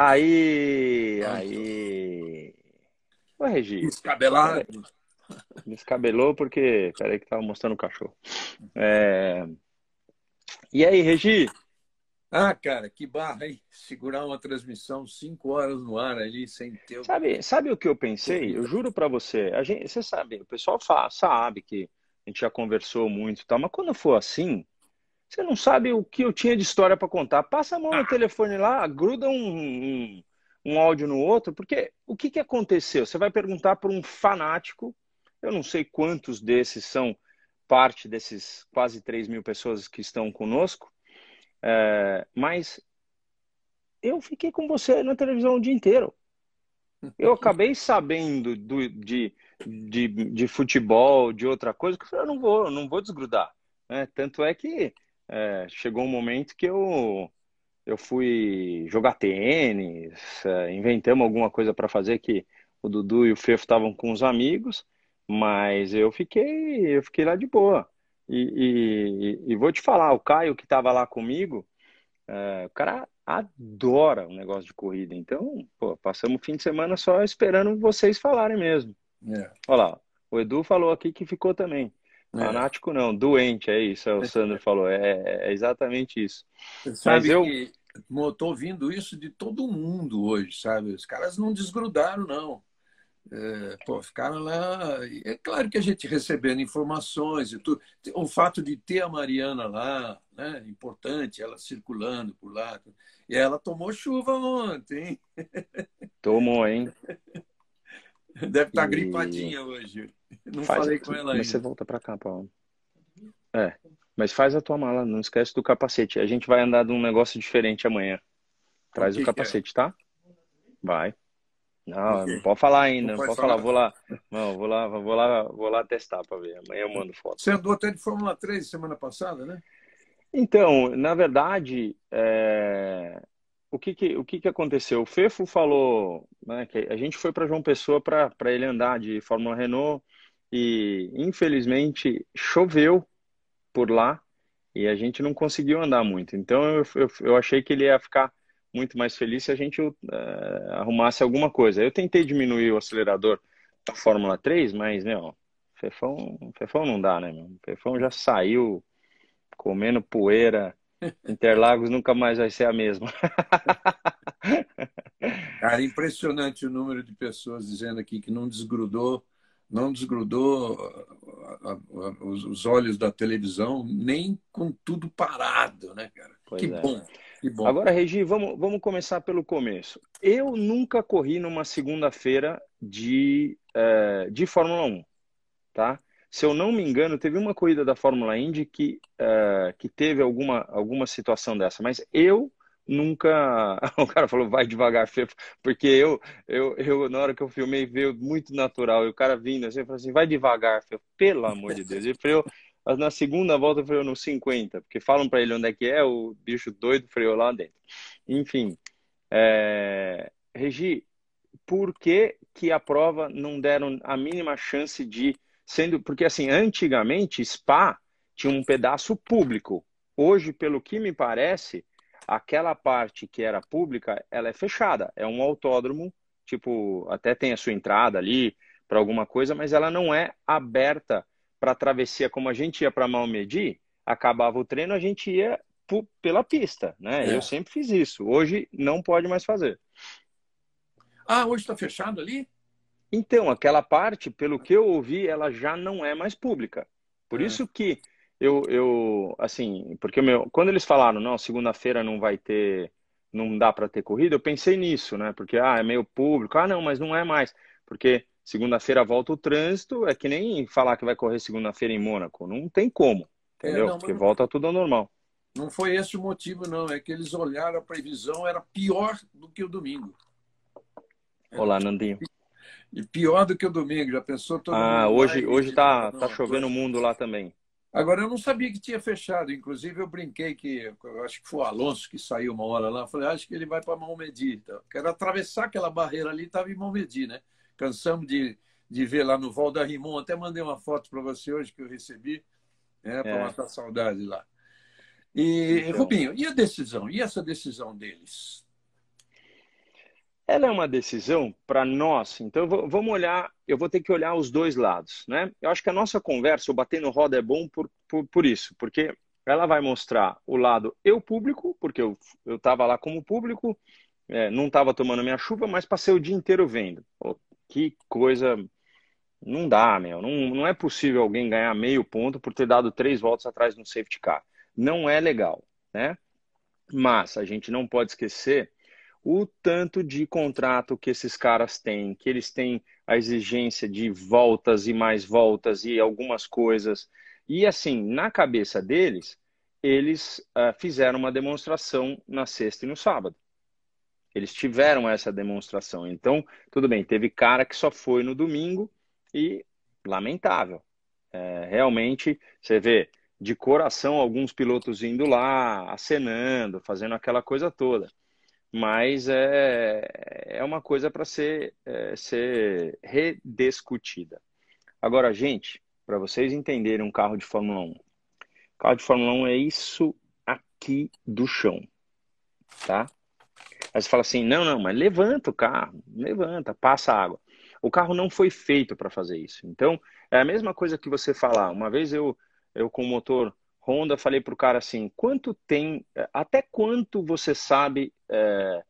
Aí, aí. Ô, Regi. Descabelado. Descabelou porque. Peraí que tava mostrando o cachorro. É... E aí, Regi? Ah, cara, que barra, hein? Segurar uma transmissão cinco horas no ar ali sem ter. Sabe, sabe o que eu pensei? Eu juro para você. A gente, você sabe, o pessoal fala, sabe que a gente já conversou muito e tal, mas quando for assim, você não sabe o que eu tinha de história para contar. Passa a mão no telefone lá, gruda um, um, um, áudio no outro, porque o que, que aconteceu? Você vai perguntar para um fanático, eu não sei quantos desses são parte desses quase 3 mil pessoas que estão conosco, é, mas eu fiquei com você na televisão o dia inteiro. Eu acabei sabendo do, de, de, de futebol, de outra coisa, que eu falei, eu não vou, não vou desgrudar. Né? Tanto é que é, chegou um momento que eu, eu fui jogar tênis, é, inventamos alguma coisa para fazer que o Dudu e o Fefo estavam com os amigos, mas eu fiquei, eu fiquei lá de boa. E, e, e vou te falar, o Caio que estava lá comigo, é, o cara adora o um negócio de corrida. Então, pô, passamos o fim de semana só esperando vocês falarem mesmo. É. Olha lá, o Edu falou aqui que ficou também. É. Fanático não, doente, é isso, é o Sandro falou, é, é exatamente isso. Sabe Mas eu estou ouvindo isso de todo mundo hoje, sabe? Os caras não desgrudaram, não. É, pô, ficaram lá. É claro que a gente recebendo informações e tudo. O fato de ter a Mariana lá, né? Importante, ela circulando por lá. E ela tomou chuva ontem. Tomou, hein? Deve estar tá e... gripadinha hoje. Não faz, falei com ela ainda. Mas você volta para cá, Paulo. É, mas faz a tua mala, não esquece do capacete. A gente vai andar de um negócio diferente amanhã. Traz o, o capacete, é? tá? Vai. Não, não pode falar ainda, não, não pode, falar. falar. Vou lá, não, vou lá, vou lá, vou lá testar para ver. Amanhã eu mando foto. Você andou até de Fórmula 3 semana passada, né? Então, na verdade, é o que, que, o que, que aconteceu? O Fefo falou né, que a gente foi para João Pessoa para ele andar de Fórmula Renault e infelizmente choveu por lá e a gente não conseguiu andar muito. Então eu, eu, eu achei que ele ia ficar muito mais feliz se a gente uh, arrumasse alguma coisa. Eu tentei diminuir o acelerador da Fórmula 3, mas, meu, Fefão, Fefão não dá, né, meu? Fefão já saiu comendo poeira Interlagos nunca mais vai ser a mesma. Cara, impressionante o número de pessoas dizendo aqui que não desgrudou, não desgrudou os olhos da televisão, nem com tudo parado, né, cara? Pois que é. bom. Que bom. Agora, Regi, vamos, vamos começar pelo começo. Eu nunca corri numa segunda-feira de, uh, de Fórmula 1, tá? Se eu não me engano, teve uma corrida da Fórmula Indy que, uh, que teve alguma, alguma situação dessa, mas eu nunca. O cara falou, vai devagar, Fefo, porque eu, eu, eu, na hora que eu filmei, veio muito natural. E o cara vindo assim, falou assim, vai devagar, Fefo, pelo amor de Deus. Ele freou, na segunda volta, freou no 50, porque falam para ele onde é que é, o bicho doido freou lá dentro. Enfim, é... Regi, por que, que a prova não deram a mínima chance de sendo porque assim antigamente Spa tinha um pedaço público. Hoje, pelo que me parece, aquela parte que era pública, ela é fechada. É um autódromo, tipo, até tem a sua entrada ali para alguma coisa, mas ela não é aberta para travessia como a gente ia para Malmedy, acabava o treino, a gente ia pela pista, né? É. Eu sempre fiz isso. Hoje não pode mais fazer. Ah, hoje está fechado ali? Então, aquela parte, pelo que eu ouvi, ela já não é mais pública. Por é. isso que eu, eu assim, porque meu, quando eles falaram, não, segunda-feira não vai ter, não dá para ter corrida, eu pensei nisso, né? Porque, ah, é meio público. Ah, não, mas não é mais. Porque segunda-feira volta o trânsito, é que nem falar que vai correr segunda-feira em Mônaco. Não tem como, entendeu? É, não, porque volta tudo ao normal. Não foi esse o motivo, não. É que eles olharam a previsão, era pior do que o domingo. Olá, Nandinho. E pior do que o domingo, já pensou todo Ah, hoje, hoje tá, tá chovendo o mundo lá também. Agora, eu não sabia que tinha fechado. Inclusive, eu brinquei que, eu acho que foi o Alonso que saiu uma hora lá. Eu falei, acho que ele vai para Malmedy. Então, quero atravessar aquela barreira ali, estava em Malmedy, né? Cansamos de, de ver lá no Val da Rimon. Até mandei uma foto para você hoje que eu recebi, né, para é. matar saudade lá. E, então... Rubinho, e a decisão? E essa decisão deles? Ela é uma decisão para nós. Então vamos olhar, eu vou ter que olhar os dois lados, né? Eu acho que a nossa conversa, o bater no roda é bom por, por, por isso, porque ela vai mostrar o lado eu público, porque eu estava lá como público, é, não estava tomando minha chuva, mas passei o dia inteiro vendo. Que coisa. Não dá, meu. Não, não é possível alguém ganhar meio ponto por ter dado três voltas atrás no safety car. Não é legal, né? Mas a gente não pode esquecer o tanto de contrato que esses caras têm, que eles têm a exigência de voltas e mais voltas e algumas coisas. E assim, na cabeça deles, eles uh, fizeram uma demonstração na sexta e no sábado. Eles tiveram essa demonstração. Então, tudo bem, teve cara que só foi no domingo e lamentável. É, realmente, você vê de coração alguns pilotos indo lá, acenando, fazendo aquela coisa toda mas é, é uma coisa para ser, é, ser rediscutida. Agora, gente, para vocês entenderem um carro de Fórmula 1, carro de Fórmula 1 é isso aqui do chão, tá? Aí você fala assim, não, não, mas levanta o carro, levanta, passa água. O carro não foi feito para fazer isso. Então, é a mesma coisa que você falar. Uma vez eu, eu com o motor Honda, falei para o cara assim: quanto tem, até quanto você sabe é,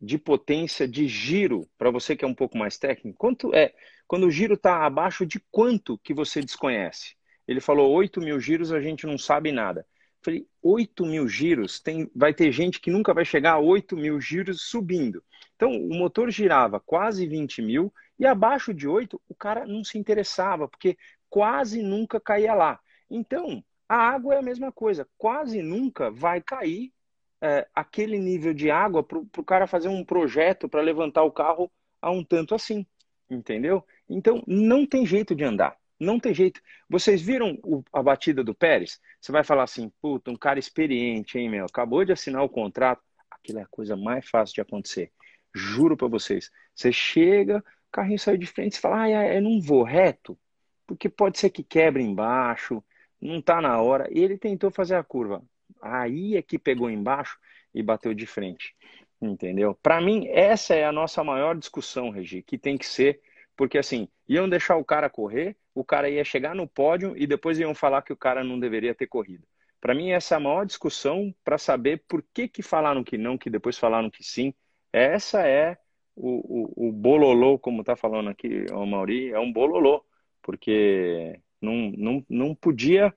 de potência de giro, para você que é um pouco mais técnico, quanto é, quando o giro está abaixo de quanto que você desconhece? Ele falou: 8 mil giros, a gente não sabe nada. Falei, 8 mil giros, tem, vai ter gente que nunca vai chegar a 8 mil giros subindo. Então, o motor girava quase 20 mil e abaixo de 8 o cara não se interessava, porque quase nunca caía lá. Então, a água é a mesma coisa, quase nunca vai cair é, aquele nível de água para o cara fazer um projeto para levantar o carro a um tanto assim, entendeu? Então não tem jeito de andar, não tem jeito. Vocês viram o, a batida do Pérez? Você vai falar assim, puta, um cara experiente, hein, meu? Acabou de assinar o contrato. Aquilo é a coisa mais fácil de acontecer. Juro para vocês. Você chega, o carrinho saiu de frente, você fala, ah, eu não vou reto, porque pode ser que quebre embaixo, não está na hora. E ele tentou fazer a curva. Aí é que pegou embaixo e bateu de frente. Entendeu? Para mim, essa é a nossa maior discussão, Regi, que tem que ser, porque assim, iam deixar o cara correr, o cara ia chegar no pódio e depois iam falar que o cara não deveria ter corrido. Para mim, essa é a maior discussão para saber por que, que falaram que não, que depois falaram que sim. Essa é o, o, o bololô, como está falando aqui o Mauri, é um bololô, porque não, não, não podia,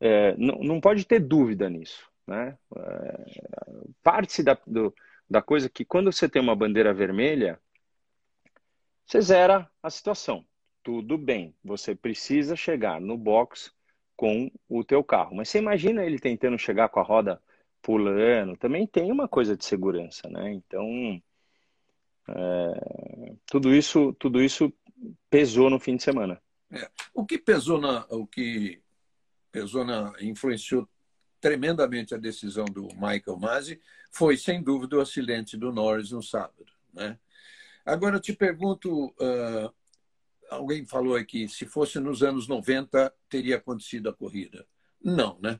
é, não, não pode ter dúvida nisso. Né? É, Parte-se da, do, da coisa que quando você tem uma bandeira vermelha, você zera a situação. Tudo bem, você precisa chegar no box com o teu carro. Mas você imagina ele tentando chegar com a roda pulando, também tem uma coisa de segurança, né? Então, é, tudo isso, tudo isso pesou no fim de semana. É. O que pesou na, o que pesou na, influenciou tremendamente a decisão do Michael Masi foi, sem dúvida, o acidente do Norris no sábado. Né? Agora, eu te pergunto, uh, alguém falou aqui, se fosse nos anos 90, teria acontecido a corrida. Não, né?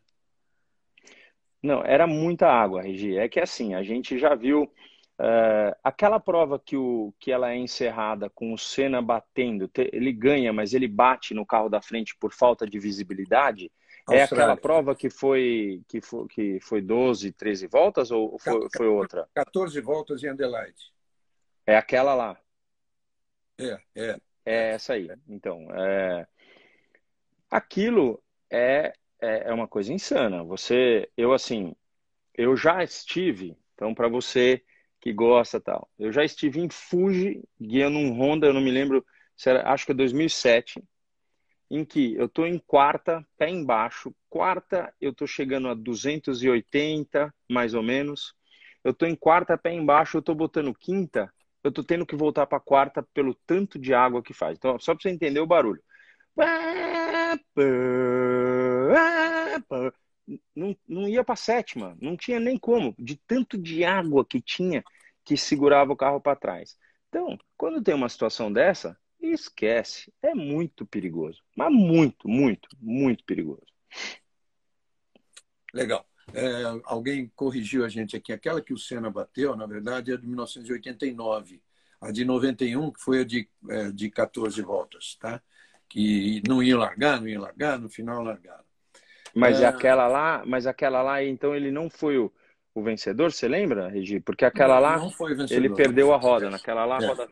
Não, era muita água, Regi. É que assim, a gente já viu Uh, aquela prova que, o, que ela é encerrada com o Senna batendo, ele ganha, mas ele bate no carro da frente por falta de visibilidade, Austrália. é aquela prova que foi, que foi, que foi 12, 13 voltas ou foi, foi outra? 14 voltas em Adelaide. É aquela lá. É, é. É essa aí. Então, é... aquilo é, é, é uma coisa insana. Você, eu assim, eu já estive, então para você que gosta tal. Eu já estive em Fuji guiando um Honda, eu não me lembro, era, acho que é 2007, em que eu estou em quarta, pé embaixo. Quarta, eu estou chegando a 280, mais ou menos. Eu estou em quarta, pé embaixo, eu estou botando quinta, eu estou tendo que voltar para quarta pelo tanto de água que faz. Então, só para você entender o barulho não, não ia para sétima, não tinha nem como, de tanto de água que tinha que segurava o carro para trás. Então, quando tem uma situação dessa, esquece, é muito perigoso, mas muito, muito, muito perigoso. Legal. É, alguém corrigiu a gente aqui. Aquela que o Senna bateu, na verdade, é de 1989. a de 91, que foi a de, é, de 14 voltas, tá? Que não ia largar, não ia largar, no final largaram. Mas é... aquela lá, mas aquela lá, então ele não foi o, o vencedor, você lembra, Regi? Porque aquela não, lá, não vencedor, ele perdeu a roda. Naquela lá, a é. roda.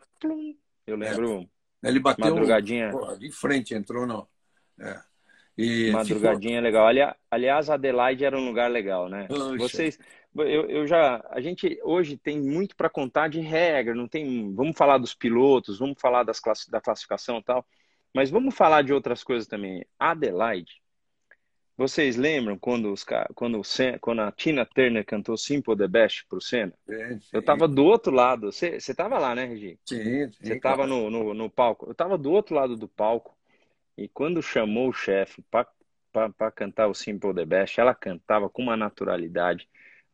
Eu lembro. É. Ele bateu madrugadinha. de frente, entrou não. É. E madrugadinha legal. Ali, aliás, Adelaide era um lugar legal, né? Poxa. Vocês, eu, eu já, a gente hoje tem muito para contar de regra. Não tem. Vamos falar dos pilotos, vamos falar das class, da classificação e tal. Mas vamos falar de outras coisas também. Adelaide vocês lembram quando, os, quando, quando a Tina Turner cantou Simple the Best pro Senna? Sim, sim. Eu tava do outro lado. Você tava lá, né, Regi? Sim, sim. Você tava claro. no, no, no, palco. Eu tava do outro lado do palco. E quando chamou o chefe para cantar o Simple the Best, ela cantava com uma naturalidade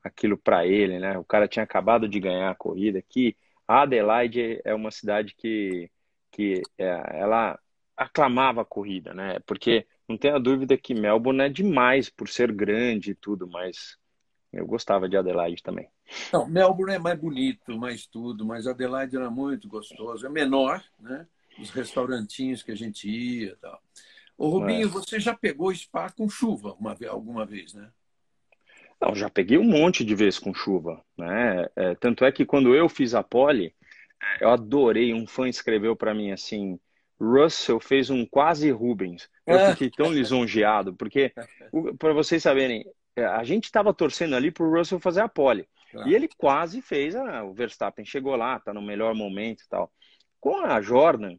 aquilo para ele, né? O cara tinha acabado de ganhar a corrida. Que a Adelaide é uma cidade que, que é, ela aclamava a corrida, né? Porque não tenha dúvida que Melbourne é demais por ser grande e tudo, mas eu gostava de Adelaide também. Não, Melbourne é mais bonito, mais tudo, mas Adelaide era muito gostoso. É menor, né? Os restaurantinhos que a gente ia e tal. Ô, Rubinho, é. você já pegou spa com chuva uma, alguma vez, né? Não, já peguei um monte de vezes com chuva, né? É, tanto é que quando eu fiz a pole, eu adorei. Um fã escreveu para mim assim: Russell fez um quase Rubens. Eu é. fiquei tão lisonjeado, porque, para vocês saberem, é, a gente estava torcendo ali para o Russell fazer a pole. Claro. E ele quase fez, a, o Verstappen chegou lá, está no melhor momento e tal. Com a Jordan,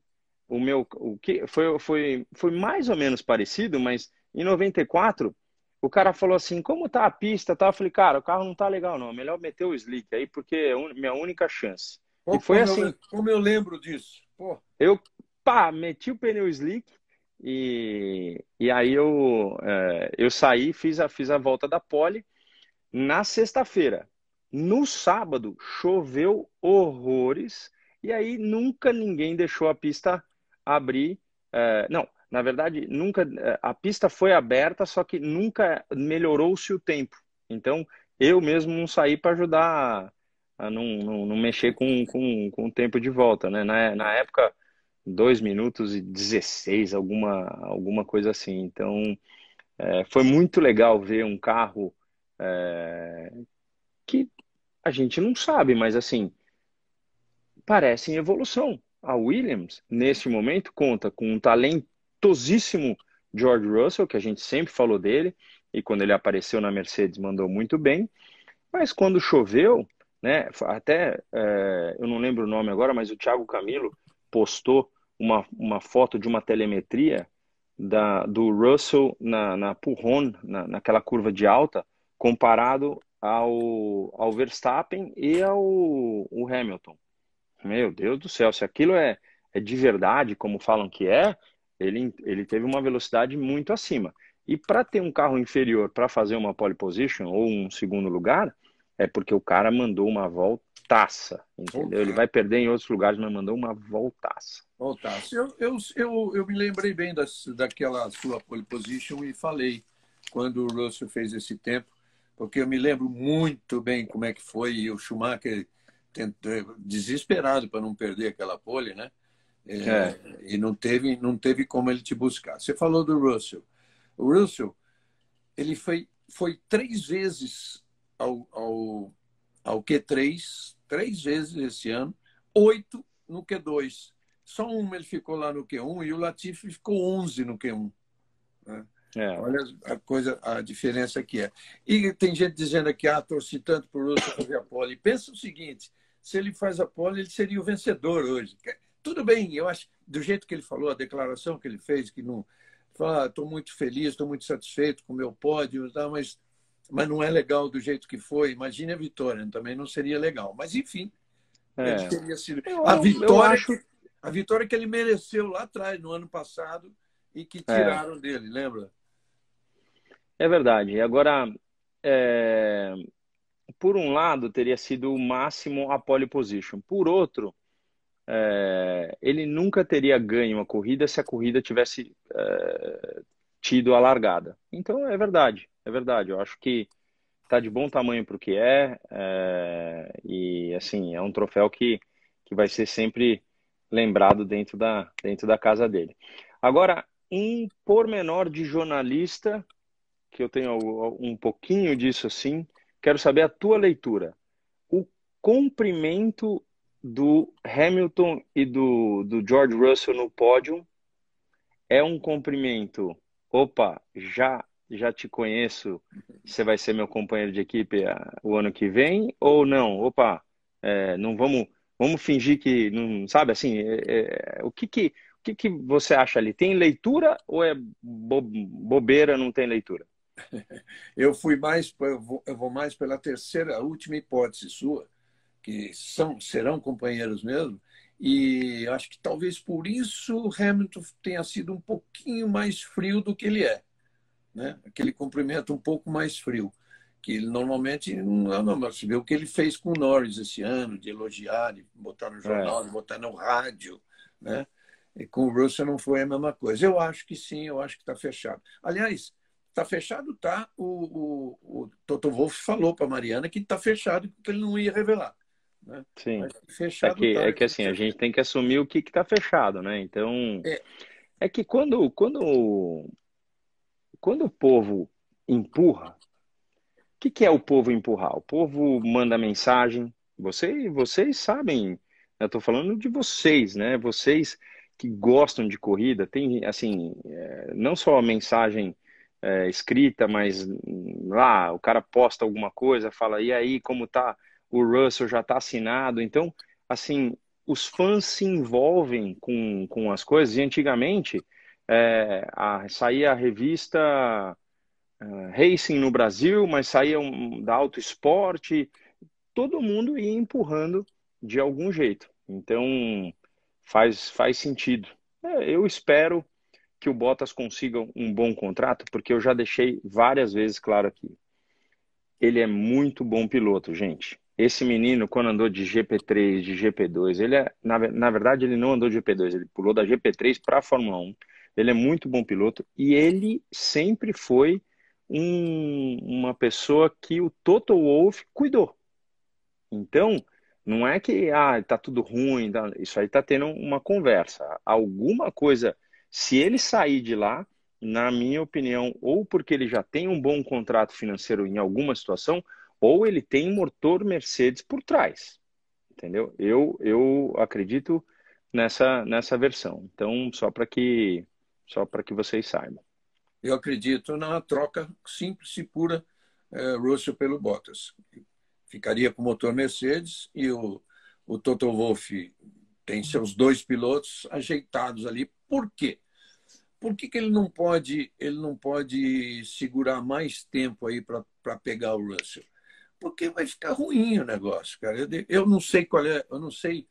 o meu, o que foi, foi, foi mais ou menos parecido, mas em 94, o cara falou assim, como tá a pista? Tá? Eu falei, cara, o carro não tá legal não, melhor meter o slick aí, porque é minha única chance. e foi como assim. Eu, como eu lembro disso. Pô. Eu pá, meti o pneu slick e, e aí eu, é, eu saí, fiz a, fiz a volta da pole na sexta-feira. No sábado choveu horrores e aí nunca ninguém deixou a pista abrir. É, não, na verdade, nunca é, a pista foi aberta, só que nunca melhorou-se o tempo. Então eu mesmo não saí para ajudar a, não, não, não, mexer com, com, com o tempo de volta. Né? Na, na época 2 minutos e 16, alguma, alguma coisa assim. Então, é, foi muito legal ver um carro é, que a gente não sabe, mas assim, parece em evolução. A Williams, neste momento, conta com um talentosíssimo George Russell, que a gente sempre falou dele, e quando ele apareceu na Mercedes mandou muito bem, mas quando choveu, né, até, é, eu não lembro o nome agora, mas o Thiago Camilo postou uma, uma foto de uma telemetria da, do Russell na, na Purron, na, naquela curva de alta, comparado ao, ao Verstappen e ao o Hamilton. Meu Deus do céu, se aquilo é, é de verdade, como falam que é, ele, ele teve uma velocidade muito acima. E para ter um carro inferior para fazer uma pole position ou um segundo lugar, é porque o cara mandou uma voltaça, entendeu? Ele vai perder em outros lugares, mas mandou uma voltaça. Voltaça. Eu, eu, eu, eu me lembrei bem das, daquela sua pole position e falei quando o Russell fez esse tempo, porque eu me lembro muito bem como é que foi e o Schumacher tentou, desesperado para não perder aquela pole, né? É, é. E não teve, não teve como ele te buscar. Você falou do Russell. O Russell, ele foi, foi três vezes ao, ao, ao Q3, três vezes esse ano, oito no Q2. Só uma ele ficou lá no Q1 e o Latifi ficou 11 no Q1. Né? É. Olha a coisa, a diferença que é. E tem gente dizendo aqui, ah, torci tanto por Russo fazer a pole. pensa o seguinte, se ele faz a pole, ele seria o vencedor hoje. Tudo bem, eu acho, do jeito que ele falou, a declaração que ele fez, que não... Estou ah, muito feliz, estou muito satisfeito com o meu pódio, mas mas não é legal do jeito que foi. Imagine a vitória, também não seria legal. Mas enfim, é. teria sido eu, a vitória, acho... a vitória que ele mereceu lá atrás no ano passado e que é. tiraram é. dele, lembra? É verdade. Agora, é... por um lado, teria sido o máximo a pole position. Por outro, é... ele nunca teria ganho a corrida se a corrida tivesse é, tido a largada. Então, é verdade é verdade. Eu acho que está de bom tamanho para o que é, é, e assim é um troféu que que vai ser sempre lembrado dentro da, dentro da casa dele. Agora, um pormenor de jornalista, que eu tenho um pouquinho disso assim, quero saber a tua leitura. O comprimento do Hamilton e do, do George Russell no pódio é um comprimento. Opa, já já te conheço, você vai ser meu companheiro de equipe ah, o ano que vem ou não? Opa, é, não vamos vamos fingir que não sabe assim é, é, o que que o que que você acha ali? Tem leitura ou é bo, bobeira não tem leitura? Eu fui mais eu vou, eu vou mais pela terceira última hipótese sua que são serão companheiros mesmo e acho que talvez por isso Hamilton tenha sido um pouquinho mais frio do que ele é né aquele cumprimento um pouco mais frio que ele normalmente não, não, você vê o que ele fez com o Norris esse ano, de elogiar, de botar no jornal, é. de botar no rádio, né? E com o Russell não foi a mesma coisa. Eu acho que sim, eu acho que está fechado. Aliás, está fechado, tá? O, o, o Toto Wolff falou para a Mariana que está fechado, que ele não ia revelar. Né? Sim. Fechado, é que, tá, é que assim, a gente tem que assumir o que está fechado, né? Então, é. é que quando, quando, quando o povo empurra, o que, que é o povo empurrar? O povo manda mensagem. Você, vocês sabem, eu estou falando de vocês, né? Vocês que gostam de corrida, tem assim, é, não só a mensagem é, escrita, mas lá o cara posta alguma coisa, fala, e aí, como tá? O Russell já está assinado. Então, assim, os fãs se envolvem com, com as coisas. E antigamente, é, a, saía a revista uh, racing no Brasil, mas saía um, da auto esporte, todo mundo ia empurrando de algum jeito. Então faz, faz sentido. É, eu espero que o Bottas consiga um bom contrato, porque eu já deixei várias vezes claro aqui. Ele é muito bom piloto, gente. Esse menino, quando andou de GP3, de GP2, ele é, na, na verdade, ele não andou de GP2, ele pulou da GP3 para a Fórmula 1. Ele é muito bom piloto e ele sempre foi um, uma pessoa que o Toto Wolff cuidou. Então, não é que ah, tá tudo ruim, tá, isso aí tá tendo uma conversa. Alguma coisa, se ele sair de lá, na minha opinião, ou porque ele já tem um bom contrato financeiro em alguma situação, ou ele tem motor Mercedes por trás. Entendeu? Eu, eu acredito nessa, nessa versão. Então, só para que só para que vocês saibam eu acredito na troca simples e pura é, Russell pelo Bottas. Ficaria com o motor Mercedes e o, o Toto Wolff tem seus dois pilotos ajeitados ali. Por quê? Por que, que ele não pode ele não pode segurar mais tempo aí para pegar o Russell? Porque vai ficar ruim o negócio, cara. Eu, eu não sei qual é, eu não sei,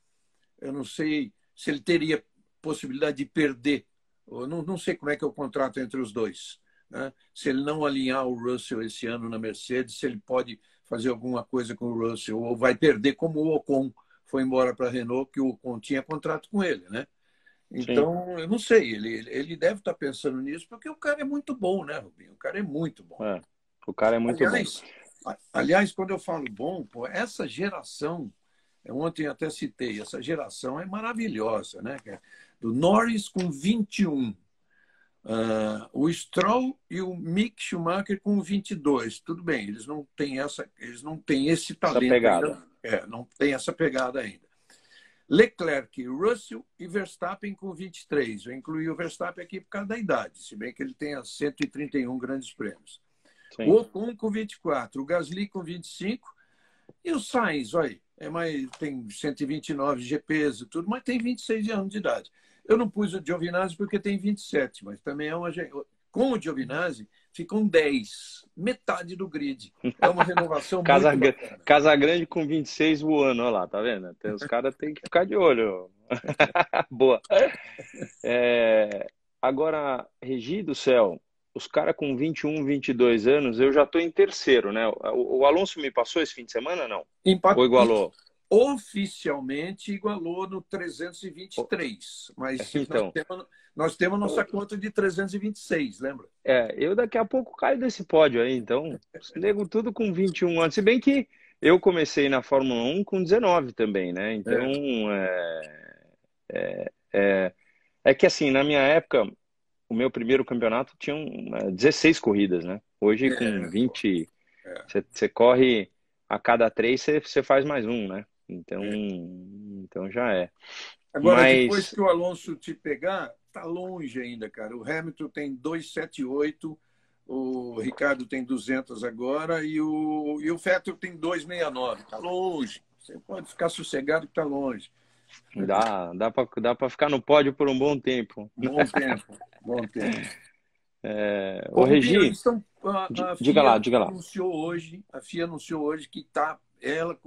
eu não sei se ele teria possibilidade de perder eu não, não sei como é que é o contrato entre os dois. Né? Se ele não alinhar o Russell esse ano na Mercedes, se ele pode fazer alguma coisa com o Russell, ou vai perder como o Ocon foi embora para a Renault, que o Ocon tinha contrato com ele, né? Então, Sim. eu não sei, ele, ele deve estar tá pensando nisso, porque o cara é muito bom, né, Rubinho? O cara é muito bom. É, o cara é muito aliás, bom. Aliás, quando eu falo bom, pô, essa geração, ontem até citei, essa geração é maravilhosa, né? do Norris com 21. Uh, ah, o Stroll e o Mick Schumacher com 22. Tudo bem, eles não têm essa, eles não têm esse talento. Essa pegada. Ainda. É, não tem essa pegada ainda. Leclerc, Russell e Verstappen com 23. Eu incluí o Verstappen aqui por causa da idade, se bem que ele tem 131 grandes prêmios. Sim. O Ocon com 24, o Gasly com 25 e o Sainz, olha, é mais, tem 129 GPs e tudo, mas tem 26 anos de idade. Eu não pus o Giovinazzi porque tem 27, mas também é uma. Com o Giovinazzi, ficam 10, metade do grid. É uma renovação Casa, muito bacana. Casa Grande com 26 voando, olha lá, tá vendo? Os caras têm que ficar de olho. Boa. É, agora, Regi do céu, os caras com 21, 22 anos, eu já estou em terceiro, né? O, o, Alonso me passou esse fim de semana, não? Empate... Ou igualou? oficialmente igualou no 323, mas então, nós, temos, nós temos nossa conta de 326, lembra? É, eu daqui a pouco caio desse pódio aí, então, nego tudo com 21 anos, se bem que eu comecei na Fórmula 1 com 19 também, né? Então, é. É, é, é, que assim, na minha época, o meu primeiro campeonato tinha 16 corridas, né? Hoje, é. com 20, você corre a cada três, você faz mais um, né? Então, então já é. Agora, Mas... depois que o Alonso te pegar, tá longe ainda, cara. O Hamilton tem 278, o Ricardo tem 200 agora e o, e o Vettel tem 269. Tá longe. Você pode ficar sossegado que tá longe. Dá, dá para dá pra ficar no pódio por um bom tempo. Bom tempo, bom tempo. É, o Regi, então, a, a diga lá, diga lá. Anunciou hoje, a FIA anunciou hoje que tá ela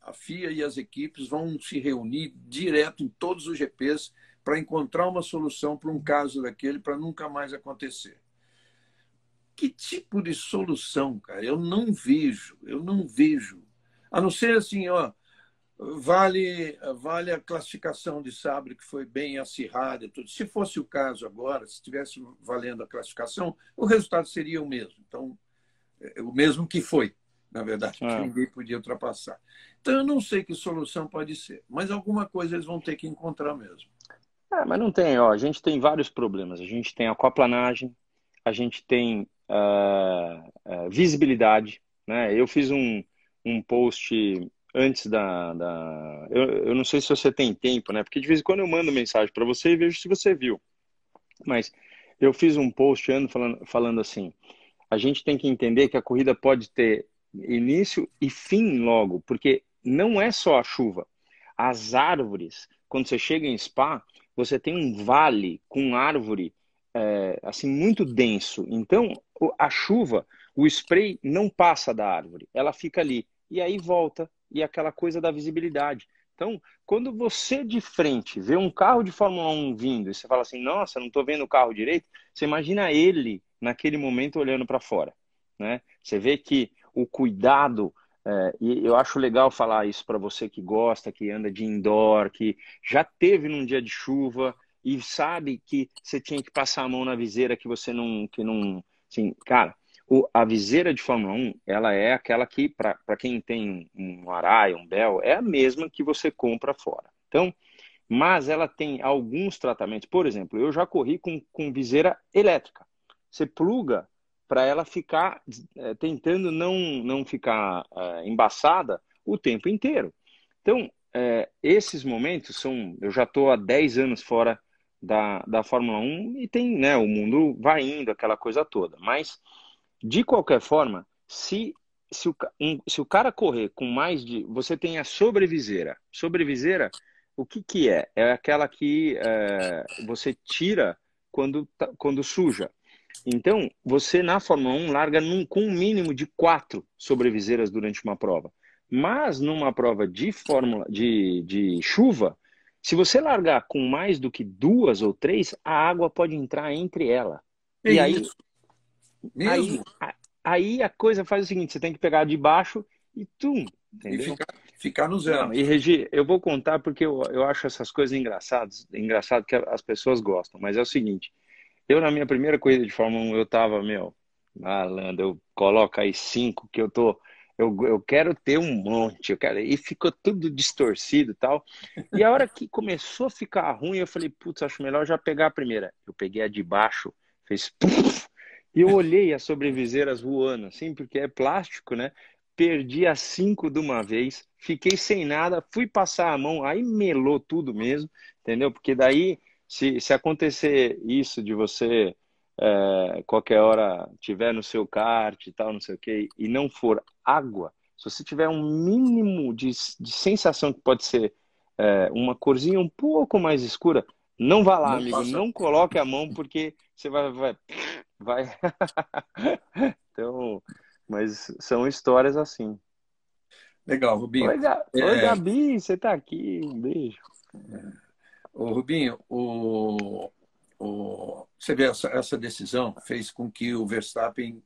a FIA e as equipes vão se reunir direto em todos os GPs para encontrar uma solução para um caso daquele para nunca mais acontecer. Que tipo de solução, cara? Eu não vejo, eu não vejo. A não ser assim, ó, vale, vale a classificação de Sabre que foi bem acirrada. Tudo. Se fosse o caso agora, se estivesse valendo a classificação, o resultado seria o mesmo. Então, é, o mesmo que foi na verdade, que ah. ninguém podia ultrapassar. Então, eu não sei que solução pode ser, mas alguma coisa eles vão ter que encontrar mesmo. É, mas não tem, ó, a gente tem vários problemas. A gente tem aquaplanagem, a gente tem uh, uh, visibilidade. Né? Eu fiz um, um post antes da. da... Eu, eu não sei se você tem tempo, né? Porque de vez em quando eu mando mensagem para você e vejo se você viu. Mas eu fiz um post antes falando, falando assim: a gente tem que entender que a corrida pode ter início e fim logo, porque não é só a chuva. As árvores, quando você chega em Spa, você tem um vale com árvore é, assim muito denso. Então, a chuva, o spray não passa da árvore, ela fica ali e aí volta e aquela coisa da visibilidade. Então, quando você de frente vê um carro de Fórmula 1 vindo e você fala assim, nossa, não estou vendo o carro direito, você imagina ele naquele momento olhando para fora. Né? Você vê que o cuidado. É, e eu acho legal falar isso para você que gosta, que anda de indoor, que já teve num dia de chuva e sabe que você tinha que passar a mão na viseira que você não. Que não assim, cara, o, a viseira de Fórmula 1, ela é aquela que, para quem tem um Arai, um Bell, é a mesma que você compra fora. Então, mas ela tem alguns tratamentos. Por exemplo, eu já corri com, com viseira elétrica. Você pluga para ela ficar é, tentando não, não ficar é, embaçada o tempo inteiro. Então, é, esses momentos são. Eu já estou há 10 anos fora da, da Fórmula 1 e tem, né, o mundo vai indo, aquela coisa toda. Mas, de qualquer forma, se, se, o, um, se o cara correr com mais de. Você tem a sobreviseira. Sobreviseira, o que, que é? É aquela que é, você tira quando, tá, quando suja. Então, você na Fórmula 1 larga num, com um mínimo de quatro sobreviseiras durante uma prova. Mas numa prova de fórmula de, de chuva, se você largar com mais do que duas ou três, a água pode entrar entre ela. É e aí, aí, aí a coisa faz o seguinte: você tem que pegar de baixo e tum, entendeu? E ficar, ficar no zero. Não, e Regi, eu vou contar porque eu, eu acho essas coisas engraçadas, engraçado que as pessoas gostam, mas é o seguinte: eu, na minha primeira corrida de Fórmula 1, eu tava, meu, malandro, eu coloco aí cinco que eu tô. Eu, eu quero ter um monte, eu quero, e ficou tudo distorcido e tal. E a hora que começou a ficar ruim, eu falei, putz, acho melhor já pegar a primeira. Eu peguei a de baixo, fez puff, e eu olhei as sobreviseiras voando, assim, porque é plástico, né? Perdi as cinco de uma vez, fiquei sem nada, fui passar a mão, aí melou tudo mesmo, entendeu? Porque daí se, se acontecer isso de você é, qualquer hora tiver no seu kart e tal, não sei o que, e não for água, se você tiver um mínimo de, de sensação que pode ser é, uma corzinha um pouco mais escura, não vá lá, não amigo, não coloque a mão porque você vai, vai, vai. então, mas são histórias assim. Legal, Rubinho. Oi, Oi é. Gabi, você está aqui, um beijo. É. O Rubinho, o, o, você vê essa, essa decisão fez com que o Verstappen,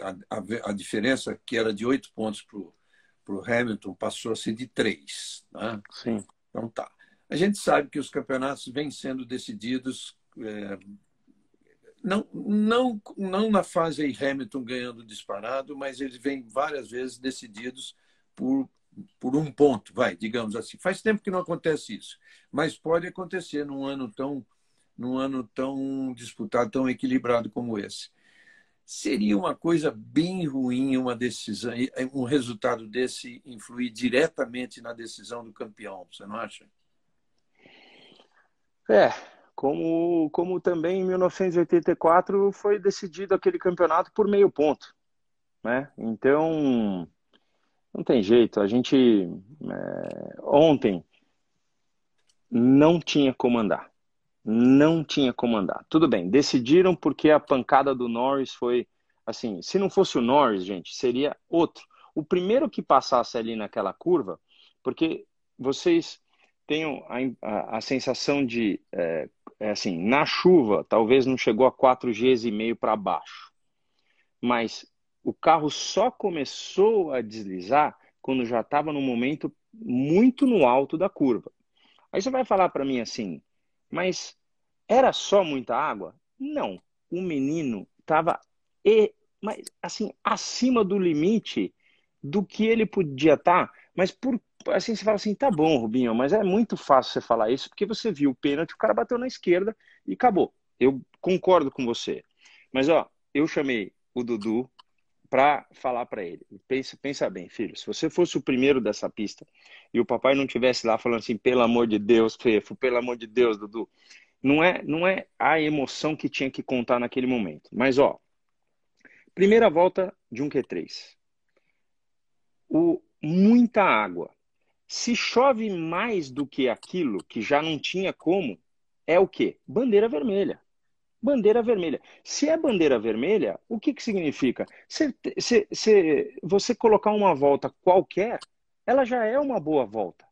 a, a, a diferença que era de oito pontos para o Hamilton passou a ser de três. Né? Sim. Então tá. A gente sabe que os campeonatos vêm sendo decididos é, não, não, não na fase aí Hamilton ganhando disparado, mas eles vêm várias vezes decididos por, por um ponto, vai, digamos assim. Faz tempo que não acontece isso, mas pode acontecer num ano tão, num ano tão disputado, tão equilibrado como esse. Seria uma coisa bem ruim uma decisão, um resultado desse influir diretamente na decisão do campeão, você não acha? É, como, como também em 1984 foi decidido aquele campeonato por meio ponto, né? Então não tem jeito. A gente é, ontem não tinha como andar, não tinha como andar. Tudo bem, decidiram porque a pancada do Norris foi assim. Se não fosse o Norris, gente, seria outro. O primeiro que passasse ali naquela curva, porque vocês tenho a, a, a sensação de, é, é, assim, na chuva, talvez não chegou a 4 Gs e meio para baixo, mas o carro só começou a deslizar quando já estava no momento muito no alto da curva. Aí você vai falar para mim assim, mas era só muita água? Não, o menino estava assim acima do limite do que ele podia estar, tá, mas por assim você fala assim, tá bom, Rubinho, mas é muito fácil você falar isso porque você viu o pênalti, o cara bateu na esquerda e acabou. Eu concordo com você. Mas ó, eu chamei o Dudu para falar para ele. Pensa, pensa bem, filho, se você fosse o primeiro dessa pista e o papai não tivesse lá falando assim, pelo amor de Deus, Fefo, pelo amor de Deus, Dudu, não é, não é a emoção que tinha que contar naquele momento. Mas ó, primeira volta de um Q3. O muita água. Se chove mais do que aquilo que já não tinha como, é o quê? Bandeira vermelha. Bandeira vermelha. Se é bandeira vermelha, o que, que significa? Se, se, se você colocar uma volta qualquer, ela já é uma boa volta.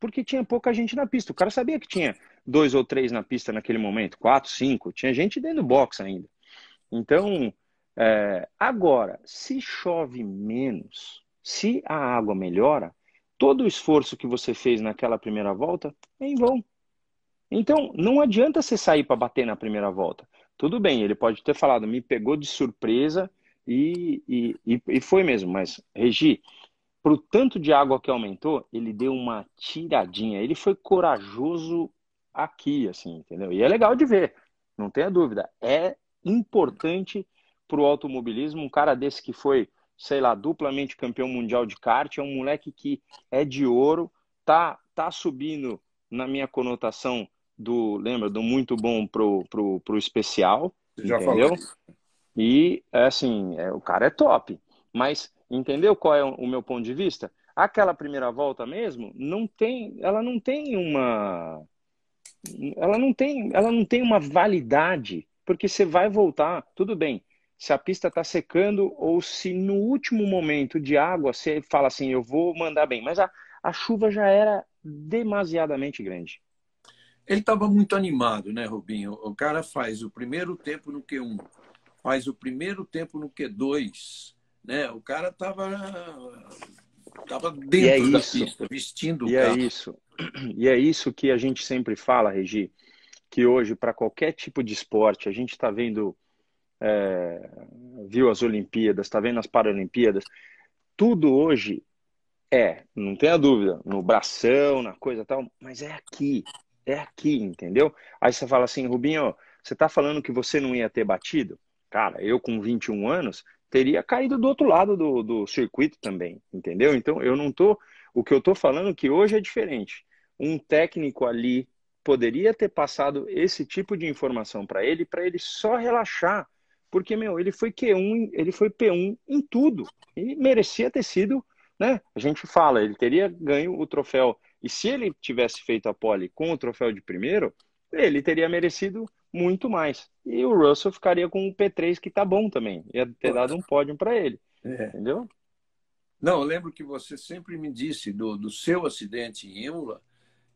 Porque tinha pouca gente na pista. O cara sabia que tinha dois ou três na pista naquele momento, quatro, cinco. Tinha gente dentro do box ainda. Então, é, agora, se chove menos, se a água melhora, todo o esforço que você fez naquela primeira volta é em vão. Então, não adianta você sair para bater na primeira volta. Tudo bem, ele pode ter falado, me pegou de surpresa e, e, e foi mesmo, mas, Regi, para o tanto de água que aumentou, ele deu uma tiradinha. Ele foi corajoso aqui, assim, entendeu? E é legal de ver, não tenha dúvida. É importante para o automobilismo um cara desse que foi sei lá, duplamente campeão mundial de kart, é um moleque que é de ouro, tá, tá subindo na minha conotação do, lembra, do muito bom pro, pro, pro especial, Já entendeu? Falou. E, é assim, é, o cara é top. Mas, entendeu qual é o meu ponto de vista? Aquela primeira volta mesmo, não tem, ela não tem uma ela não tem, ela não tem uma validade, porque você vai voltar, tudo bem se a pista está secando ou se no último momento de água você fala assim, eu vou mandar bem. Mas a, a chuva já era demasiadamente grande. Ele estava muito animado, né, Rubinho? O cara faz o primeiro tempo no Q1, faz o primeiro tempo no Q2, né? O cara estava tava dentro é da pista, vestindo e o é carro. É isso. E é isso que a gente sempre fala, Regi, que hoje, para qualquer tipo de esporte, a gente está vendo é, viu as Olimpíadas, está vendo as Paralimpíadas, tudo hoje é, não tenha dúvida, no bração, na coisa tal, mas é aqui, é aqui, entendeu? Aí você fala assim, Rubinho, você está falando que você não ia ter batido? Cara, eu com 21 anos teria caído do outro lado do, do circuito também, entendeu? Então eu não tô, o que eu tô falando é que hoje é diferente. Um técnico ali poderia ter passado esse tipo de informação para ele, para ele só relaxar porque, meu, ele foi Q1, ele foi P1 em tudo. E merecia ter sido, né? A gente fala, ele teria ganho o troféu. E se ele tivesse feito a pole com o troféu de primeiro, ele teria merecido muito mais. E o Russell ficaria com o P3, que tá bom também. Ia ter dado um pódio para ele. É. Entendeu? Não, eu lembro que você sempre me disse do, do seu acidente em Imola,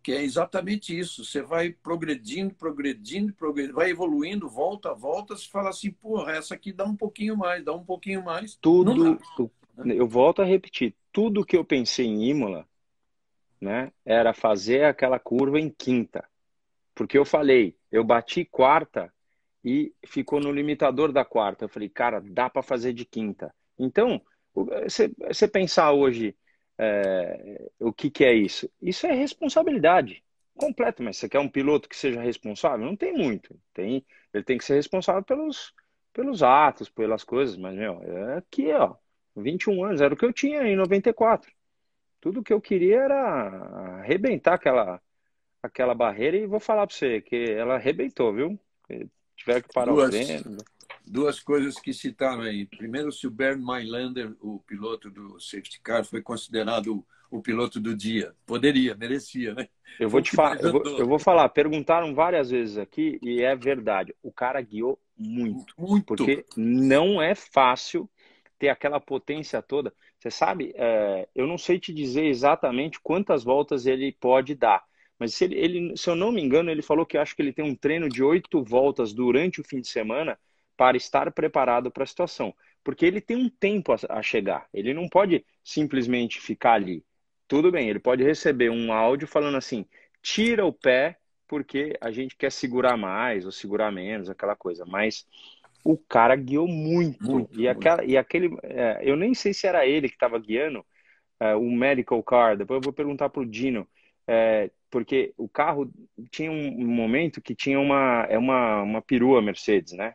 que é exatamente isso. Você vai progredindo, progredindo, progredindo, vai evoluindo, volta, volta, se fala assim, porra, essa aqui dá um pouquinho mais, dá um pouquinho mais. Tudo, eu volto a repetir, tudo que eu pensei em Imola, né, era fazer aquela curva em quinta. Porque eu falei, eu bati quarta e ficou no limitador da quarta. Eu falei, cara, dá para fazer de quinta. Então, você pensar hoje é, o que, que é isso? Isso é responsabilidade completa, mas você quer um piloto que seja responsável? Não tem muito. Tem, ele tem que ser responsável pelos, pelos atos, pelas coisas, mas, meu, é aqui, ó, 21 anos, era o que eu tinha em 94. Tudo que eu queria era arrebentar aquela, aquela barreira e vou falar para você que ela arrebentou, viu? Tiver que parar duas, o treino. Duas coisas que citaram aí. Primeiro, se o Bernd Mailander, o piloto do safety car, foi considerado o, o piloto do dia. Poderia, merecia, né? Eu vou te falar, eu vou, eu vou falar. Perguntaram várias vezes aqui e é verdade. O cara guiou muito, muito. porque não é fácil ter aquela potência toda. Você sabe, é, eu não sei te dizer exatamente quantas voltas ele pode dar, mas se, ele, ele, se eu não me engano, ele falou que acho que ele tem um treino de oito voltas durante o fim de semana para estar preparado para a situação. Porque ele tem um tempo a, a chegar. Ele não pode simplesmente ficar ali. Tudo bem, ele pode receber um áudio falando assim: tira o pé porque a gente quer segurar mais ou segurar menos, aquela coisa. Mas o cara guiou muito. muito e, aquela, muito. e aquele. É, eu nem sei se era ele que estava guiando é, o medical car. Depois eu vou perguntar para o Dino. É, porque o carro tinha um momento que tinha uma, é uma, uma perua Mercedes, né?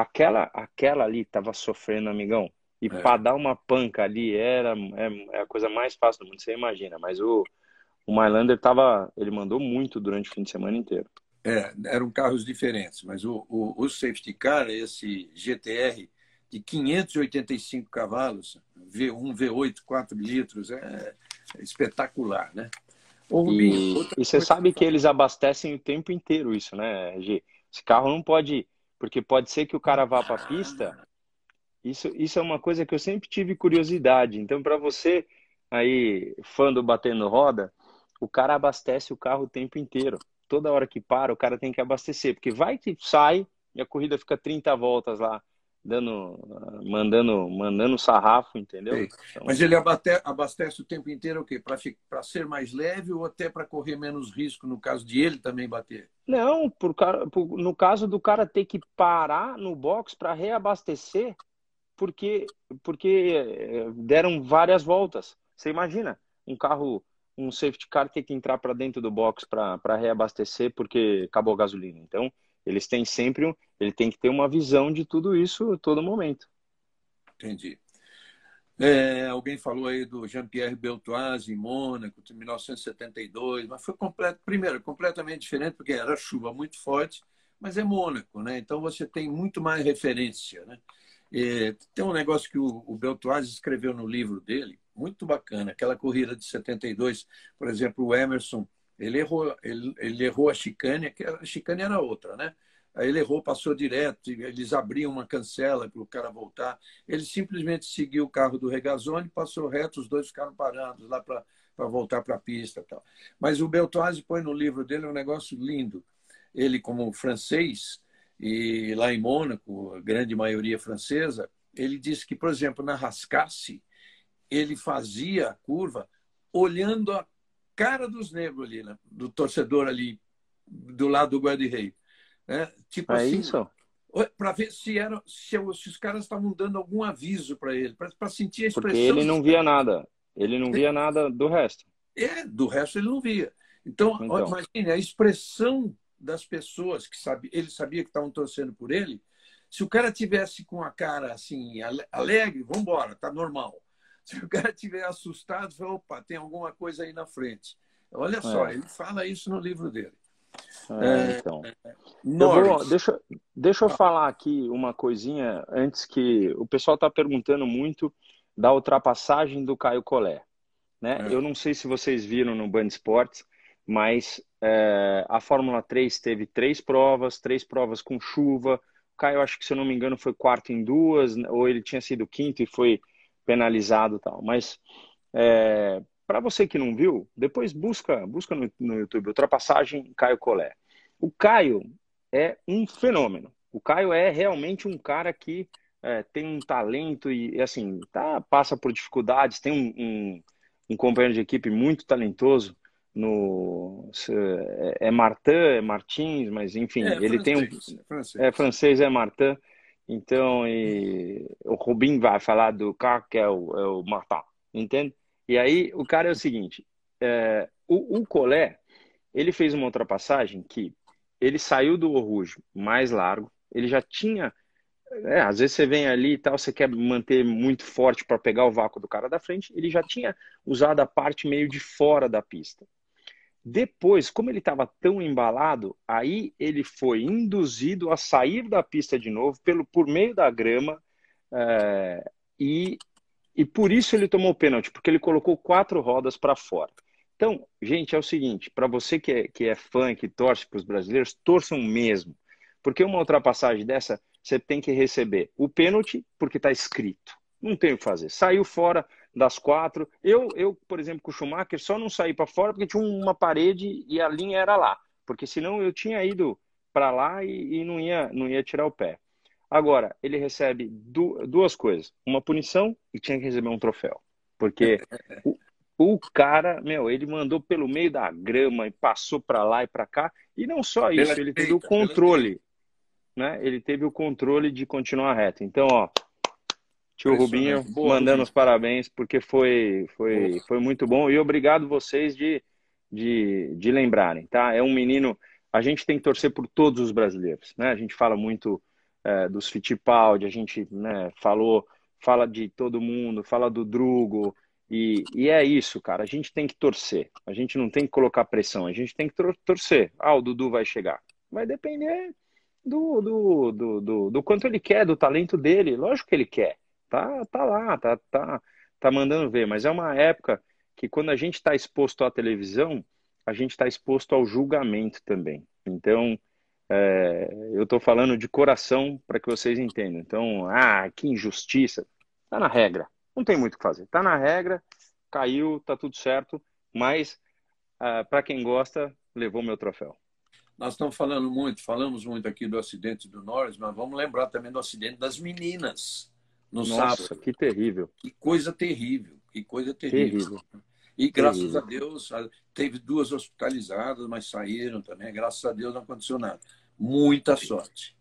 Aquela, aquela ali estava sofrendo, amigão. E é. para dar uma panca ali era é, é, a coisa mais fácil do mundo, você imagina. Mas o, o Mylander tava, ele mandou muito durante o fim de semana inteiro. É, eram carros diferentes, mas o, o, o safety car, esse GTR de 585 cavalos, V1, V8, 4 litros, é, é espetacular, né? E, e você sabe que eles abastecem o tempo inteiro isso, né, G? Esse carro não pode, porque pode ser que o cara vá para a pista. Isso, isso é uma coisa que eu sempre tive curiosidade. Então, para você aí, fã do Batendo Roda, o cara abastece o carro o tempo inteiro toda hora que para, o cara tem que abastecer, porque vai que sai e a corrida fica 30 voltas lá, dando, mandando, mandando sarrafo, entendeu? Então... Mas ele abate, abastece o tempo inteiro o quê? Para ser mais leve ou até para correr menos risco no caso de ele também bater? Não, por, por, no caso do cara ter que parar no box para reabastecer, porque, porque eh, deram várias voltas. Você imagina, um carro um safety car tem que entrar para dentro do box para reabastecer porque acabou a gasolina. Então, eles têm sempre, um, ele tem que ter uma visão de tudo isso todo momento. Entendi. É, alguém falou aí do Jean-Pierre Beltoise em Mônaco, em 1972, mas foi completo, primeiro, completamente diferente, porque era chuva muito forte, mas é Mônaco, né? Então você tem muito mais referência, né? E, tem um negócio que o, o Beltoise escreveu no livro dele, muito bacana. Aquela corrida de 72, por exemplo, o Emerson, ele errou, ele, ele errou a chicane, a chicane era outra, né? Aí ele errou, passou direto, eles abriam uma cancela para o cara voltar. Ele simplesmente seguiu o carro do Regazzoni, passou reto, os dois ficaram parados lá para voltar para a pista. Tal. Mas o Beltoise põe no livro dele um negócio lindo. Ele, como francês, e lá em Mônaco, a grande maioria francesa, ele disse que, por exemplo, na Rascasse, ele fazia a curva olhando a cara dos negros ali, né? do torcedor ali do lado do guarda-rei. Né? Tipo é assim, isso? Para ver se, era, se, se, os caras estavam dando algum aviso para ele, para sentir a expressão. Porque ele não via nada. Ele não via nada do resto. É, do resto ele não via. Então, então. imagine a expressão das pessoas que sabe, ele sabia que estavam torcendo por ele. Se o cara tivesse com a cara assim alegre, vamos embora, tá normal. Se o cara estiver assustado, fala, opa, tem alguma coisa aí na frente. Olha só, é. ele fala isso no livro dele. É, é então. Vou, deixa, deixa eu falar aqui uma coisinha antes que o pessoal está perguntando muito da ultrapassagem do Caio Collet. Né? É. Eu não sei se vocês viram no Band Esportes, mas é, a Fórmula 3 teve três provas, três provas com chuva. O Caio, acho que se eu não me engano, foi quarto em duas, ou ele tinha sido quinto e foi penalizado tal. Mas é, para você que não viu, depois busca, busca no, no YouTube ultrapassagem Caio Collet. O Caio é um fenômeno. O Caio é realmente um cara que é, tem um talento e assim tá, passa por dificuldades. Tem um, um, um companheiro de equipe muito talentoso no é, é Martin, é Martins, mas enfim, é, ele francês, tem um é francês. é francês é Martin então, e, o Rubim vai falar do carro que é o, é o entende? E aí o cara é o seguinte: é, o, o Colé, ele fez uma ultrapassagem que ele saiu do Orujo mais largo, ele já tinha. É, às vezes você vem ali e tal, você quer manter muito forte para pegar o vácuo do cara da frente, ele já tinha usado a parte meio de fora da pista. Depois, como ele estava tão embalado, aí ele foi induzido a sair da pista de novo pelo, por meio da grama é, e, e por isso ele tomou o pênalti, porque ele colocou quatro rodas para fora. Então, gente, é o seguinte: para você que é, que é fã, que torce para os brasileiros, torçam mesmo. Porque uma ultrapassagem dessa, você tem que receber o pênalti porque está escrito. Não tem o que fazer. Saiu fora, das quatro. Eu, eu por exemplo, com o Schumacher, só não saí para fora porque tinha uma parede e a linha era lá. Porque senão eu tinha ido para lá e, e, não, ia, não ia tirar o pé. Agora, ele recebe du duas coisas: uma punição e tinha que receber um troféu. Porque o, o cara, meu, ele mandou pelo meio da grama e passou para lá e para cá. E não só isso, ele teve o controle. Né? Ele teve o controle de continuar reto. Então, ó, Tio Rubinho, Boa, mandando Rubinho. os parabéns, porque foi, foi, foi muito bom. E obrigado vocês de, de, de lembrarem, tá? É um menino. A gente tem que torcer por todos os brasileiros, né? A gente fala muito é, dos Fittipaldi, a gente né, falou, fala de todo mundo, fala do Drugo, e, e é isso, cara. A gente tem que torcer. A gente não tem que colocar pressão, a gente tem que torcer. Ah, o Dudu vai chegar. Vai depender do, do, do, do, do quanto ele quer, do talento dele. Lógico que ele quer tá, tá lá, tá, tá, tá mandando ver. Mas é uma época que quando a gente está exposto à televisão, a gente está exposto ao julgamento também. Então, é, eu estou falando de coração para que vocês entendam. Então, ah, que injustiça. Tá na regra. Não tem muito o que fazer. Tá na regra, caiu, tá tudo certo. Mas, ah, para quem gosta, levou meu troféu. Nós estamos falando muito, falamos muito aqui do acidente do Norris, mas vamos lembrar também do acidente das meninas no Nossa, sábado. que terrível. Que coisa terrível, que coisa terrível. terrível. E graças terrível. a Deus, teve duas hospitalizadas, mas saíram também. Graças a Deus não aconteceu nada. Muita sorte.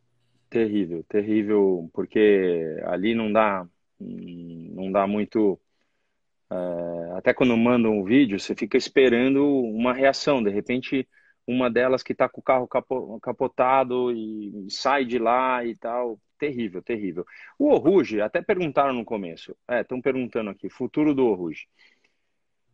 Terrível, terrível, porque ali não dá, não dá muito. É, até quando mandam um vídeo, você fica esperando uma reação. De repente, uma delas que está com o carro capotado e sai de lá e tal terrível, terrível. O Oruge, até perguntaram no começo, é, estão perguntando aqui, futuro do Oruge.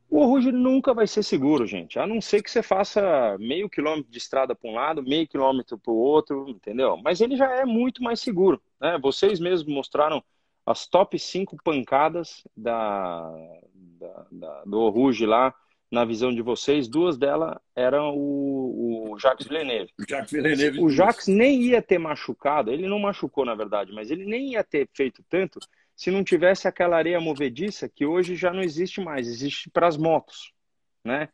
O Oruge nunca vai ser seguro, gente, a não ser que você faça meio quilômetro de estrada para um lado, meio quilômetro para o outro, entendeu? Mas ele já é muito mais seguro, né? Vocês mesmos mostraram as top 5 pancadas da, da, da do Oruge lá, na visão de vocês, duas delas eram o, o Jacques Villeneuve. O Jacques Villeneuve. O Jacques nem ia ter machucado, ele não machucou na verdade, mas ele nem ia ter feito tanto se não tivesse aquela areia movediça que hoje já não existe mais, existe para as motos, né?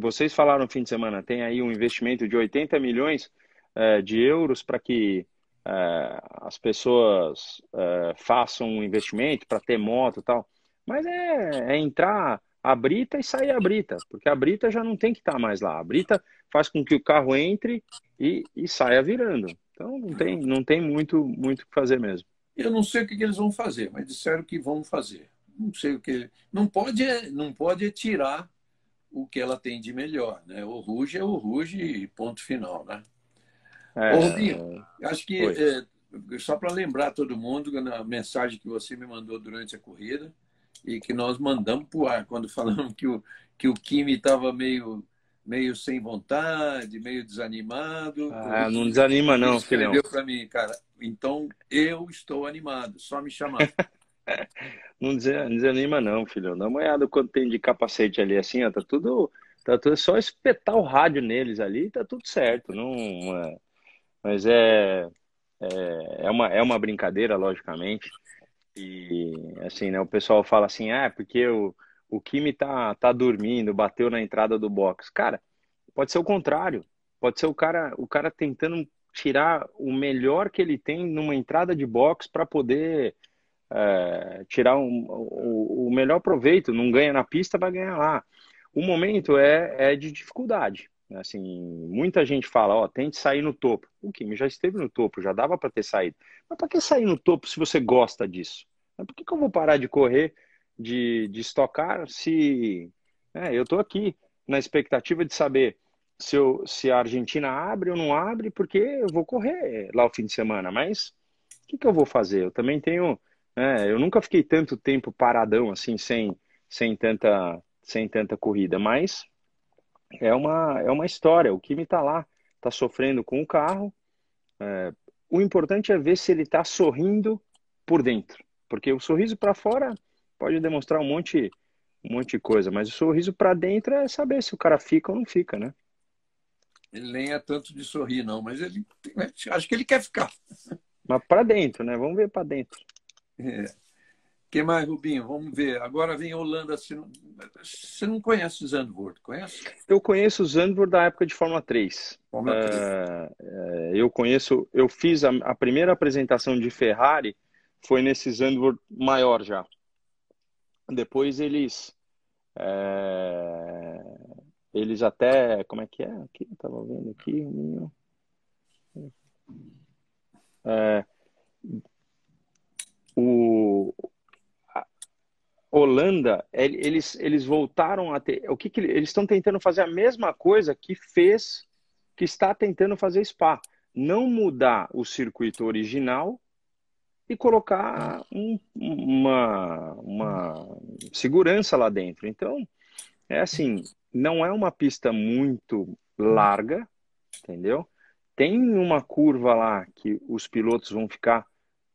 Vocês falaram no fim de semana, tem aí um investimento de 80 milhões é, de euros para que é, as pessoas é, façam um investimento para ter moto e tal. Mas é, é entrar a brita e sair a brita, porque a brita já não tem que estar tá mais lá. A brita faz com que o carro entre e, e saia virando. Então não tem, não tem muito muito que fazer mesmo. Eu não sei o que eles vão fazer, mas disseram que vão fazer. Não sei o que. Não pode, não pode tirar o que ela tem de melhor, né? O Ruge é o Ruge ponto final, né? É... Ô, Rubinho, acho que é, só para lembrar todo mundo na mensagem que você me mandou durante a corrida, e que nós mandamos para o ar quando falamos que o, que o Kimi estava meio, meio sem vontade, meio desanimado. Ah, não desanima não, filhão. Escreveu para mim, cara, então eu estou animado, só me chamar. não desanima não, filhão. Dá uma olhada quanto tem de capacete ali, assim, ó, tá tudo... Tá tudo, é só espetar o rádio neles ali tá tudo certo. Não, é, mas é, é, é, uma, é uma brincadeira, logicamente. E assim, né, o pessoal fala assim, ah, porque o, o Kimi tá, tá dormindo, bateu na entrada do box. Cara, pode ser o contrário. Pode ser o cara, o cara tentando tirar o melhor que ele tem numa entrada de box para poder é, tirar um, o, o melhor proveito. Não ganha na pista, vai ganhar lá. O momento é, é de dificuldade. Assim, muita gente fala, ó, tente sair no topo. O Kimi já esteve no topo, já dava para ter saído. Mas para que sair no topo se você gosta disso? Por que, que eu vou parar de correr de, de estocar se. É, eu estou aqui na expectativa de saber se, eu, se a Argentina abre ou não abre, porque eu vou correr lá o fim de semana. Mas o que, que eu vou fazer? Eu também tenho. É, eu nunca fiquei tanto tempo paradão assim, sem, sem, tanta, sem tanta corrida, mas é uma, é uma história. O Kimi está lá, está sofrendo com o carro. É, o importante é ver se ele está sorrindo por dentro, porque o sorriso para fora pode demonstrar um monte, um monte de coisa, mas o sorriso para dentro é saber se o cara fica ou não fica, né? Ele nem é tanto de sorrir, não, mas ele acho que ele quer ficar. Mas para dentro, né? Vamos ver para dentro. É que mais, Rubinho? Vamos ver. Agora vem Holanda. Você não conhece o Zandvoort, conhece? Eu conheço o Zandvoort da época de Fórmula 3. Fórmula 3. É, é, eu conheço, eu fiz a, a, primeira apresentação de Ferrari foi nesse Zandvoort maior já. Depois eles é, eles até, como é que é? Aqui, tava vendo aqui, é, o, Holanda, eles, eles voltaram a ter. O que, que eles estão tentando fazer a mesma coisa que fez, que está tentando fazer Spa. Não mudar o circuito original e colocar um, uma, uma segurança lá dentro. Então, é assim, não é uma pista muito larga, entendeu? Tem uma curva lá que os pilotos vão ficar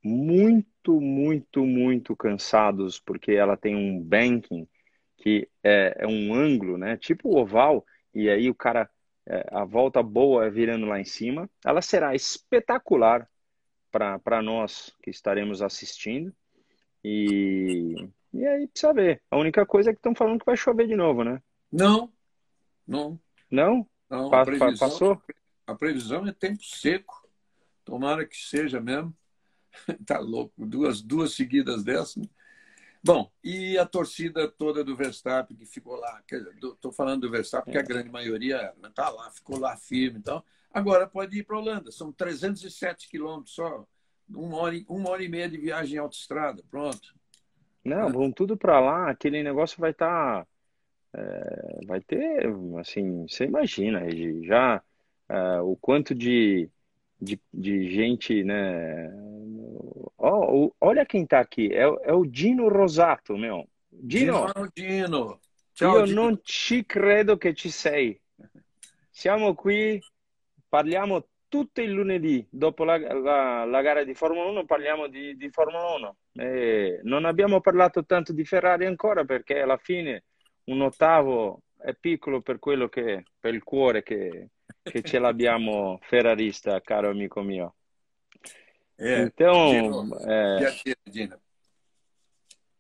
muito, muito, muito cansados, porque ela tem um banking que é, é um ângulo, né? Tipo oval, e aí o cara, é, a volta boa é virando lá em cima. Ela será espetacular para nós que estaremos assistindo. E, e aí precisa ver. A única coisa é que estão falando que vai chover de novo, né? Não, não. Não? Não, a previsão, passou? A previsão é tempo seco. Tomara que seja mesmo. tá louco, duas, duas seguidas dessas. Né? Bom, e a torcida toda do Verstappen que ficou lá, estou falando do Verstappen porque a grande maioria está lá, ficou lá firme então. Agora pode ir para a Holanda, são 307 quilômetros só, uma hora, uma hora e meia de viagem em autoestrada, pronto. Não, vão tudo para lá, aquele negócio vai estar. Tá, é, vai ter, assim, você imagina, já é, o quanto de, de, de gente, né? Oh, olha quem tá aqui, é, é o Dino Rosato, meu. Dino, Dino. Dino. Ciao, io Dino. non ci credo che ci sei. Siamo qui, parliamo tutto il lunedì, dopo la, la, la gara di Formula 1 parliamo di, di Formula 1. E non abbiamo parlato tanto di Ferrari ancora perché alla fine un ottavo è piccolo per quello che, per il cuore che, che ce l'abbiamo ferrarista, caro amico mio. É, então, é,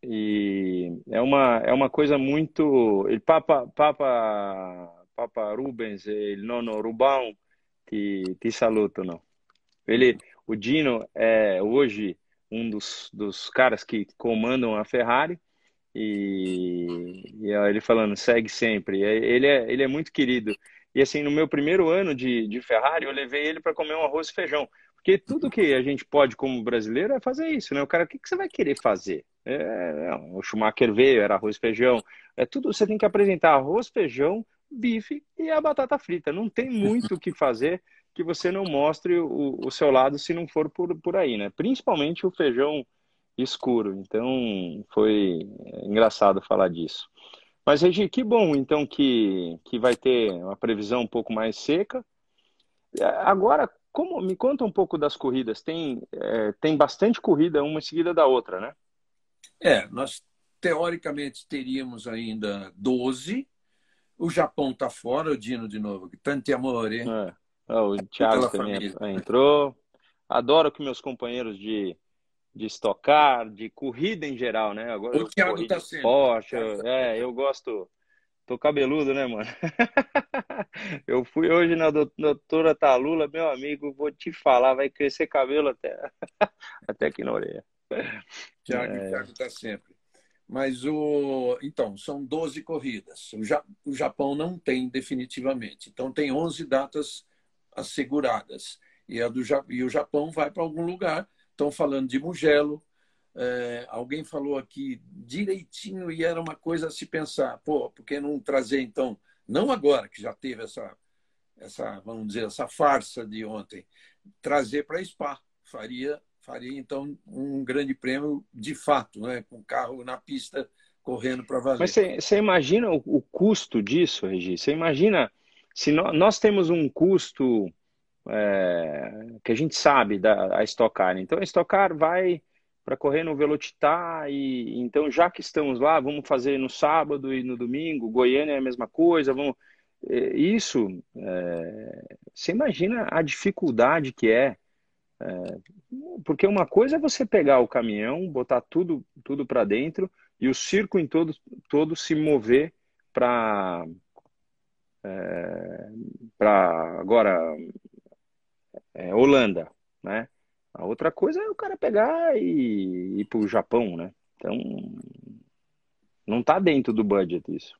e é uma é uma coisa muito. Il Papa Papa Papa Rubens e il nono Rubão te, te salutam. Ele, o Dino é hoje um dos, dos caras que comandam a Ferrari e, e ele falando segue sempre. Ele é ele é muito querido. E assim, no meu primeiro ano de, de Ferrari, eu levei ele para comer um arroz e feijão. Porque tudo que a gente pode como brasileiro é fazer isso, né? O cara, o que, que você vai querer fazer? É, o Schumacher veio, era arroz e feijão. É tudo, você tem que apresentar arroz, feijão, bife e a batata frita. Não tem muito o que fazer que você não mostre o, o seu lado se não for por, por aí, né? Principalmente o feijão escuro. Então, foi engraçado falar disso. Mas, Regi, que bom, então, que, que vai ter uma previsão um pouco mais seca. É, agora, como me conta um pouco das corridas? Tem, é, tem bastante corrida, uma em seguida da outra, né? É, nós teoricamente teríamos ainda 12. O Japão está fora, o Dino de novo. Tanto amore. É. O Thiago também família. entrou. Adoro que meus companheiros de de estocar, de corrida em geral, né? Agora o Thiago tá sempre. Porsche, é, eu gosto. Tô cabeludo, né, mano? eu fui hoje na doutora Talula, meu amigo, vou te falar, vai crescer cabelo até, até aqui na orelha. Thiago, é... Thiago tá sempre. Mas o. Então, são 12 corridas. O, ja... o Japão não tem definitivamente. Então, tem 11 datas asseguradas. E, a do ja... e o Japão vai para algum lugar Estão falando de Mugello, É, alguém falou aqui direitinho e era uma coisa a se pensar. Pô, por que não trazer, então, não agora que já teve essa, essa vamos dizer, essa farsa de ontem, trazer para Spa. Faria, faria, então, um grande prêmio de fato, né? com o carro na pista correndo para valer. Mas você imagina o, o, custo disso, Regi? Você imagina se no, nós temos um custo é, que a gente sabe da a Stock Car. Então, a Stock Car vai para correr no Velocitar e então já que estamos lá, vamos fazer no sábado e no domingo. Goiânia é a mesma coisa. Vamos é, isso. É, você imagina a dificuldade que é, é, porque uma coisa é você pegar o caminhão, botar tudo tudo para dentro e o circo em todo todo se mover para é, para agora é, Holanda, né? A outra coisa é o cara pegar e ir para o Japão, né? Então, não está dentro do budget isso.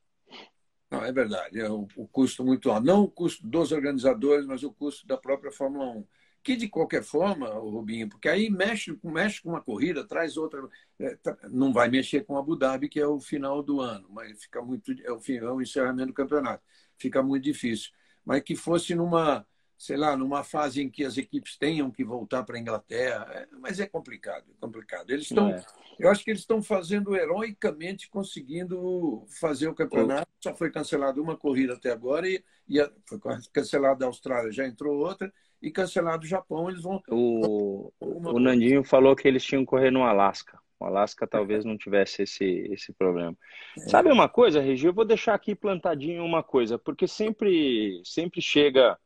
Não, é verdade. É o, o, custo muito alto. Não o custo dos organizadores, mas o custo da própria Fórmula 1. Que, de qualquer forma, Rubinho, porque aí mexe, mexe com uma corrida, traz outra. É, não vai mexer com Abu Dhabi, que é o final do ano, mas fica muito. É o, fim, é o encerramento do campeonato. Fica muito difícil. Mas que fosse numa sei lá, numa fase em que as equipes tenham que voltar para a Inglaterra, é, mas é complicado, é complicado. Eles estão, é. eu acho que eles estão fazendo heroicamente, conseguindo fazer o campeonato. Só foi cancelado uma corrida até agora e, e foi cancelada a Austrália, já entrou outra e cancelado o Japão. Eles vão. O, uma... o Nandinho falou que eles tinham que correr no Alasca. O Alasca talvez não tivesse esse, esse problema. É. Sabe uma coisa, Regi? Eu vou deixar aqui plantadinho uma coisa, porque sempre, sempre chega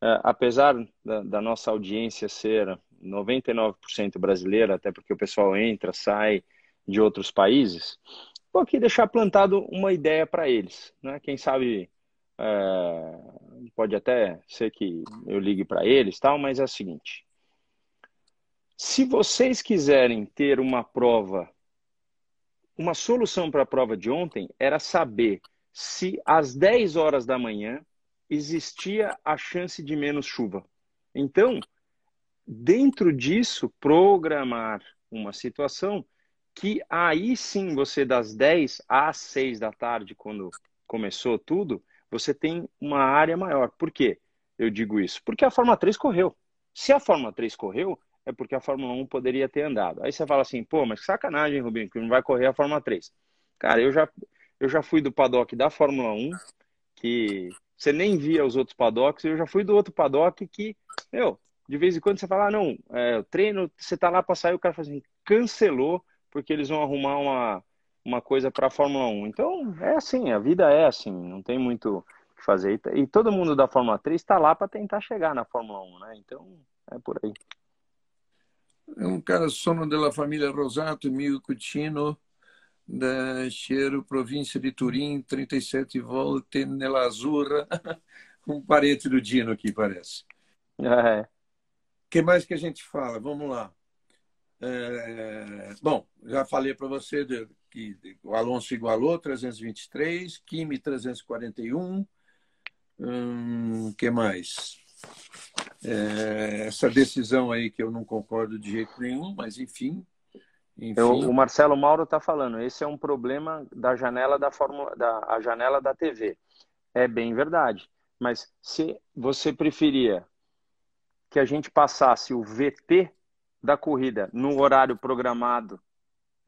apesar da, da, nossa audiência ser 99% brasileira, até porque o pessoal entra, sai de outros países, vou aqui deixar plantado uma ideia para eles. Né? Quem sabe é, pode até ser que eu ligue para eles, tal, mas é o seguinte: se vocês quiserem ter uma prova, uma solução para a prova de ontem era saber se às 10 horas da manhã existia a chance de menos chuva. Então, dentro disso, programar uma situação que aí sim você das 10 às 6 da tarde, quando começou tudo, você tem uma área maior. Por quê? Eu digo isso. Porque a Fórmula 3 correu. Se a Fórmula 3 correu, é porque a Fórmula 1 poderia ter andado. Aí você fala assim, pô, mas que sacanagem, Rubinho, que não vai correr a Fórmula 3. Cara, eu já, eu já fui do paddock da Fórmula 1, que você nem via os outros paddocks. Eu já fui do outro paddock que, meu, de vez em quando você fala, ah, não, é, treino, você tá lá para sair, o cara fala assim, cancelou, porque eles vão arrumar uma, uma coisa para a Fórmula 1. Então, é assim, a vida é assim, não tem muito o que fazer. E todo mundo da Fórmula 3 está lá para tentar chegar na Fórmula 1, né? Então, é por aí. É um cara sono della família Rosato, Mio Cucino, da Cheiro, província de Turim, 37 volte nella Azzurra. um parente do Dino aqui, parece. É. O que mais que a gente fala? Vamos lá. É... Bom, já falei para você de, que o Alonso igualou 323, Kimi 341. Hum, que mais? É, essa decisão aí que eu não concordo de jeito nenhum, mas enfim, eu, o Marcelo Mauro está falando, esse é um problema da janela da fórmula, da a janela da TV. É bem verdade. Mas se você preferia que a gente passasse o VT da corrida no horário programado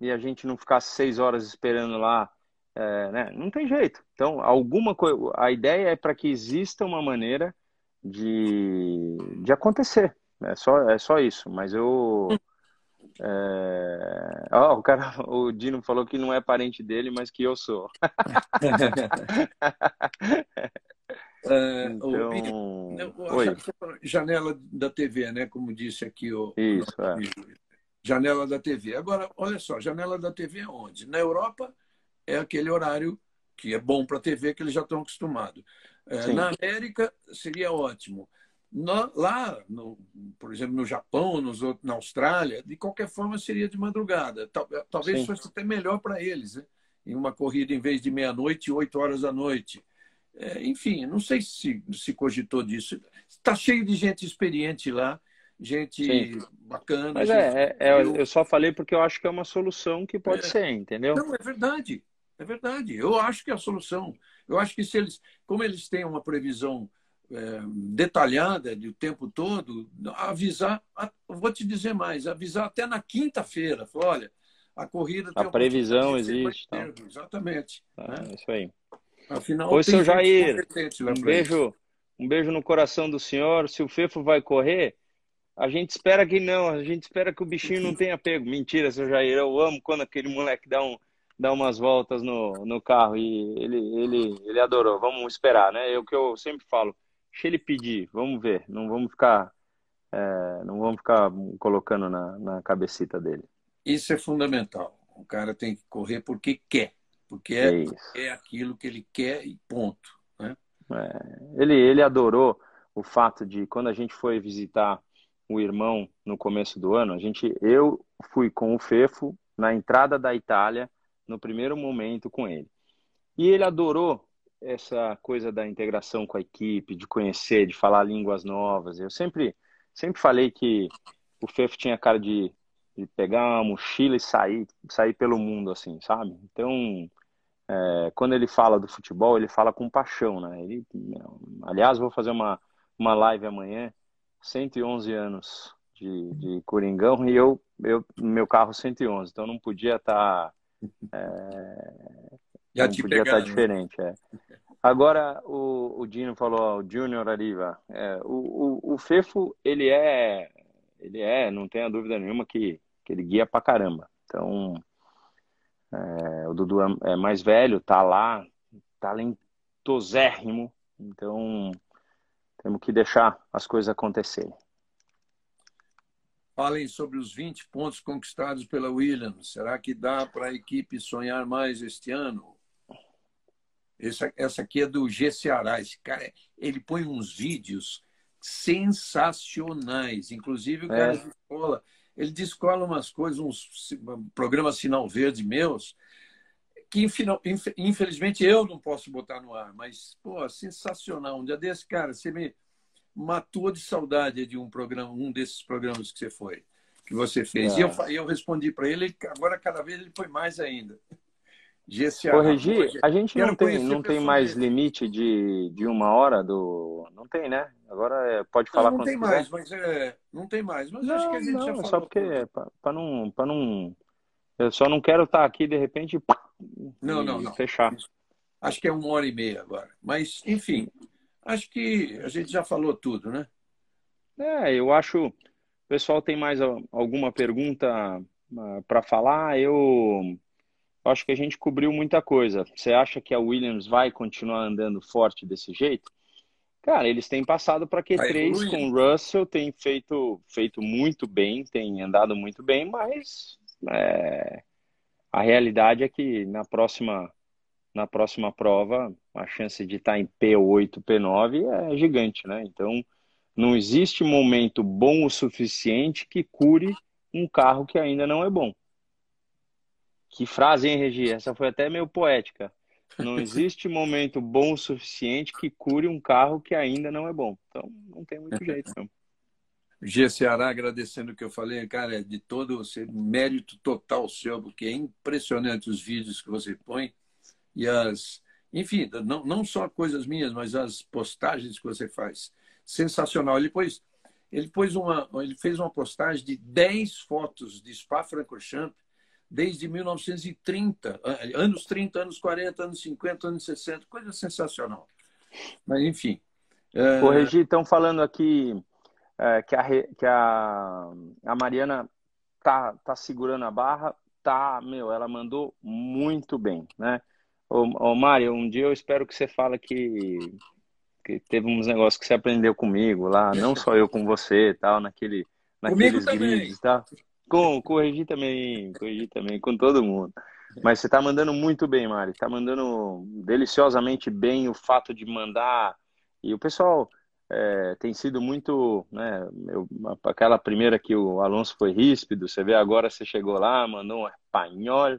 e a gente não ficasse seis horas esperando lá, é, né? não tem jeito. Então, alguma coisa. A ideia é para que exista uma maneira de, de acontecer. É só, é só isso. Mas eu é... Oh, o cara, o Dino falou que não é parente dele, mas que eu sou. É, então... janela da TV, né? Como disse aqui o. Isso, é. Janela da TV. Agora, olha só, janela da TV é onde? Na Europa é aquele horário que é bom para a TV, que eles já estão acostumados. É, na América seria ótimo. No, lá, no, por exemplo, no Japão, nos outros, na Austrália, de qualquer forma seria de madrugada. Tal, talvez Sim. fosse até melhor para eles, né? em uma corrida em vez de meia-noite, oito horas da noite. É, enfim, não sei se se cogitou disso. Está cheio de gente experiente lá gente Sim. bacana. Mas gente... é, é, é, eu só falei porque eu acho que é uma solução que pode é. ser, entendeu? Não, é verdade. É verdade. Eu acho que é a solução. Eu acho que se eles, como eles têm uma previsão é, detalhada do tempo todo, avisar, vou te dizer mais, avisar até na quinta-feira. Olha, a corrida a previsão existe. Ter, exatamente. É, né? Isso aí. Afinal, Oi, seu Jair, um beijo, um beijo no coração do senhor. Se o Fefo vai correr, a gente espera que não, a gente espera que o bichinho não tenha pego. Mentira, seu Jair, eu amo quando aquele moleque dá, um, dá umas voltas no, no carro e ele, ele, ele adorou. Vamos esperar, né? É o que eu sempre falo. Deixa ele pedir, vamos ver. Não vamos ficar, é, não vamos ficar colocando na, na cabecita dele. Isso é fundamental. O cara tem que correr porque quer, porque é, é aquilo que ele quer e ponto. Né? É, ele, ele adorou o fato de quando a gente foi visitar o irmão no começo do ano, a gente, eu fui com o Fefo na entrada da Itália no primeiro momento com ele. E ele adorou essa coisa da integração com a equipe, de conhecer, de falar línguas novas. Eu sempre, sempre falei que o Fefo tinha cara de, de pegar uma mochila e sair, sair pelo mundo, assim, sabe? Então, é, quando ele fala do futebol, ele fala com paixão, né? Ele, aliás, vou fazer uma, uma live amanhã, 111 anos de, de Coringão e eu, eu, meu carro 111, então não podia estar... Tá, é, Já não podia estar tá né? diferente, é. Agora, o, o Dino falou, o Junior Ariva, é, o, o, o Fefo, ele é, ele é, não tenha dúvida nenhuma que, que ele guia pra caramba. Então, é, o Dudu é, é mais velho, tá lá, talentosérrimo, então temos que deixar as coisas acontecerem. Falem sobre os 20 pontos conquistados pela Williams. Será que dá para a equipe sonhar mais este ano? Essa, essa aqui é do G Ceará. Esse cara, ele põe uns vídeos sensacionais. Inclusive, o cara é. de escola, ele descola umas coisas, uns programas sinal verde meus, que infelizmente eu não posso botar no ar, mas, pô, sensacional. Um dia desse, cara, você me matou de saudade de um programa, um desses programas que você foi, que você fez. É. E eu, eu respondi para ele, agora cada vez ele foi mais ainda. Corrigir, a gente não tem, não tem mais limite de, de uma hora do. Não tem, né? Agora é, pode falar não, não tem quiser. mais, mas é, não tem mais. Mas não, acho que a gente não, já falou. Só porque para não, para não, eu só não quero estar aqui de repente não, não, não. fechar. Acho que é uma hora e meia agora. Mas enfim, acho que a gente já falou tudo, né? É, eu acho. O pessoal tem mais alguma pergunta ah, para falar? Eu acho que a gente cobriu muita coisa. Você acha que a Williams vai continuar andando forte desse jeito? Cara, eles têm passado para Q3 com o Russell, tem feito, feito muito bem, tem andado muito bem, mas é, a realidade é que na próxima, na próxima prova a chance de estar tá em P8, P9 é gigante, né? Então não existe momento bom o suficiente que cure um carro que ainda não é bom. Que frase, hein, Regi? Essa foi até meio poética. Não existe momento bom o suficiente que cure um carro que ainda não é bom. Então, não tem muito jeito, não. G Ceará, agradecendo o que eu falei, cara, de todo você, mérito total seu, porque é impressionante os vídeos que você põe e as, enfim, não, não só coisas minhas, mas as postagens que você faz. Sensacional. Ele pôs, ele pôs uma, ele fez uma postagem de 10 fotos de Spa-Francorchamps desde 1930, anos 30, anos 40, anos 50, anos 60, coisa sensacional. Mas, enfim. É... Corrigir, estão falando aqui é, que, a, que a, a Mariana tá, tá segurando a barra, tá, meu, ela mandou muito bem, né? Ô, ô Mário, um dia eu espero que você fale que, que teve uns negócios que você aprendeu comigo lá, não só eu com você tal, naquele, naqueles grids e tal. Com, corrigir também, corrigir também, com todo mundo. Mas você está mandando muito bem, Mari. Está mandando deliciosamente bem o fato de mandar. E o pessoal é, tem sido muito. Né, eu, aquela primeira que o Alonso foi ríspido, você vê agora você chegou lá, mandou um espanhol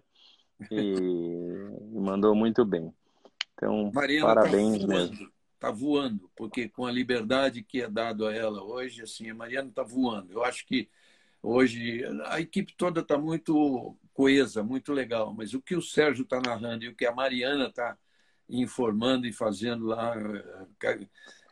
e, mandou muito bem. Então, Mariana tá parabéns tá mesmo. está voando, porque com a liberdade que é dado a ela hoje, assim, a Mariana está voando. Eu acho que hoje a equipe toda está muito coesa, muito legal, mas o que o Sérgio está narrando e o que a Mariana está informando e fazendo lá, é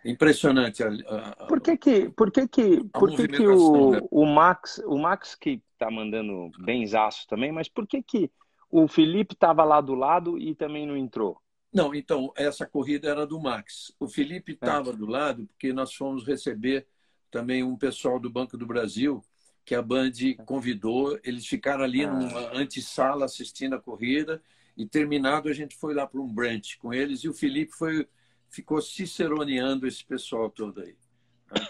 impressionante. A, a, por que que, por que, que, por que, que o, né? o Max, o Max que está mandando benzaço também, mas por que que o Felipe estava lá do lado e também não entrou? Não, então, essa corrida era do Max. O Felipe estava é. do lado porque nós fomos receber também um pessoal do Banco do Brasil que a Band convidou. Eles ficaram ali ah. numa antessala assistindo a corrida e terminado a gente foi lá para um brunch com eles e o Felipe foi ficou ciceroneando esse pessoal todo aí.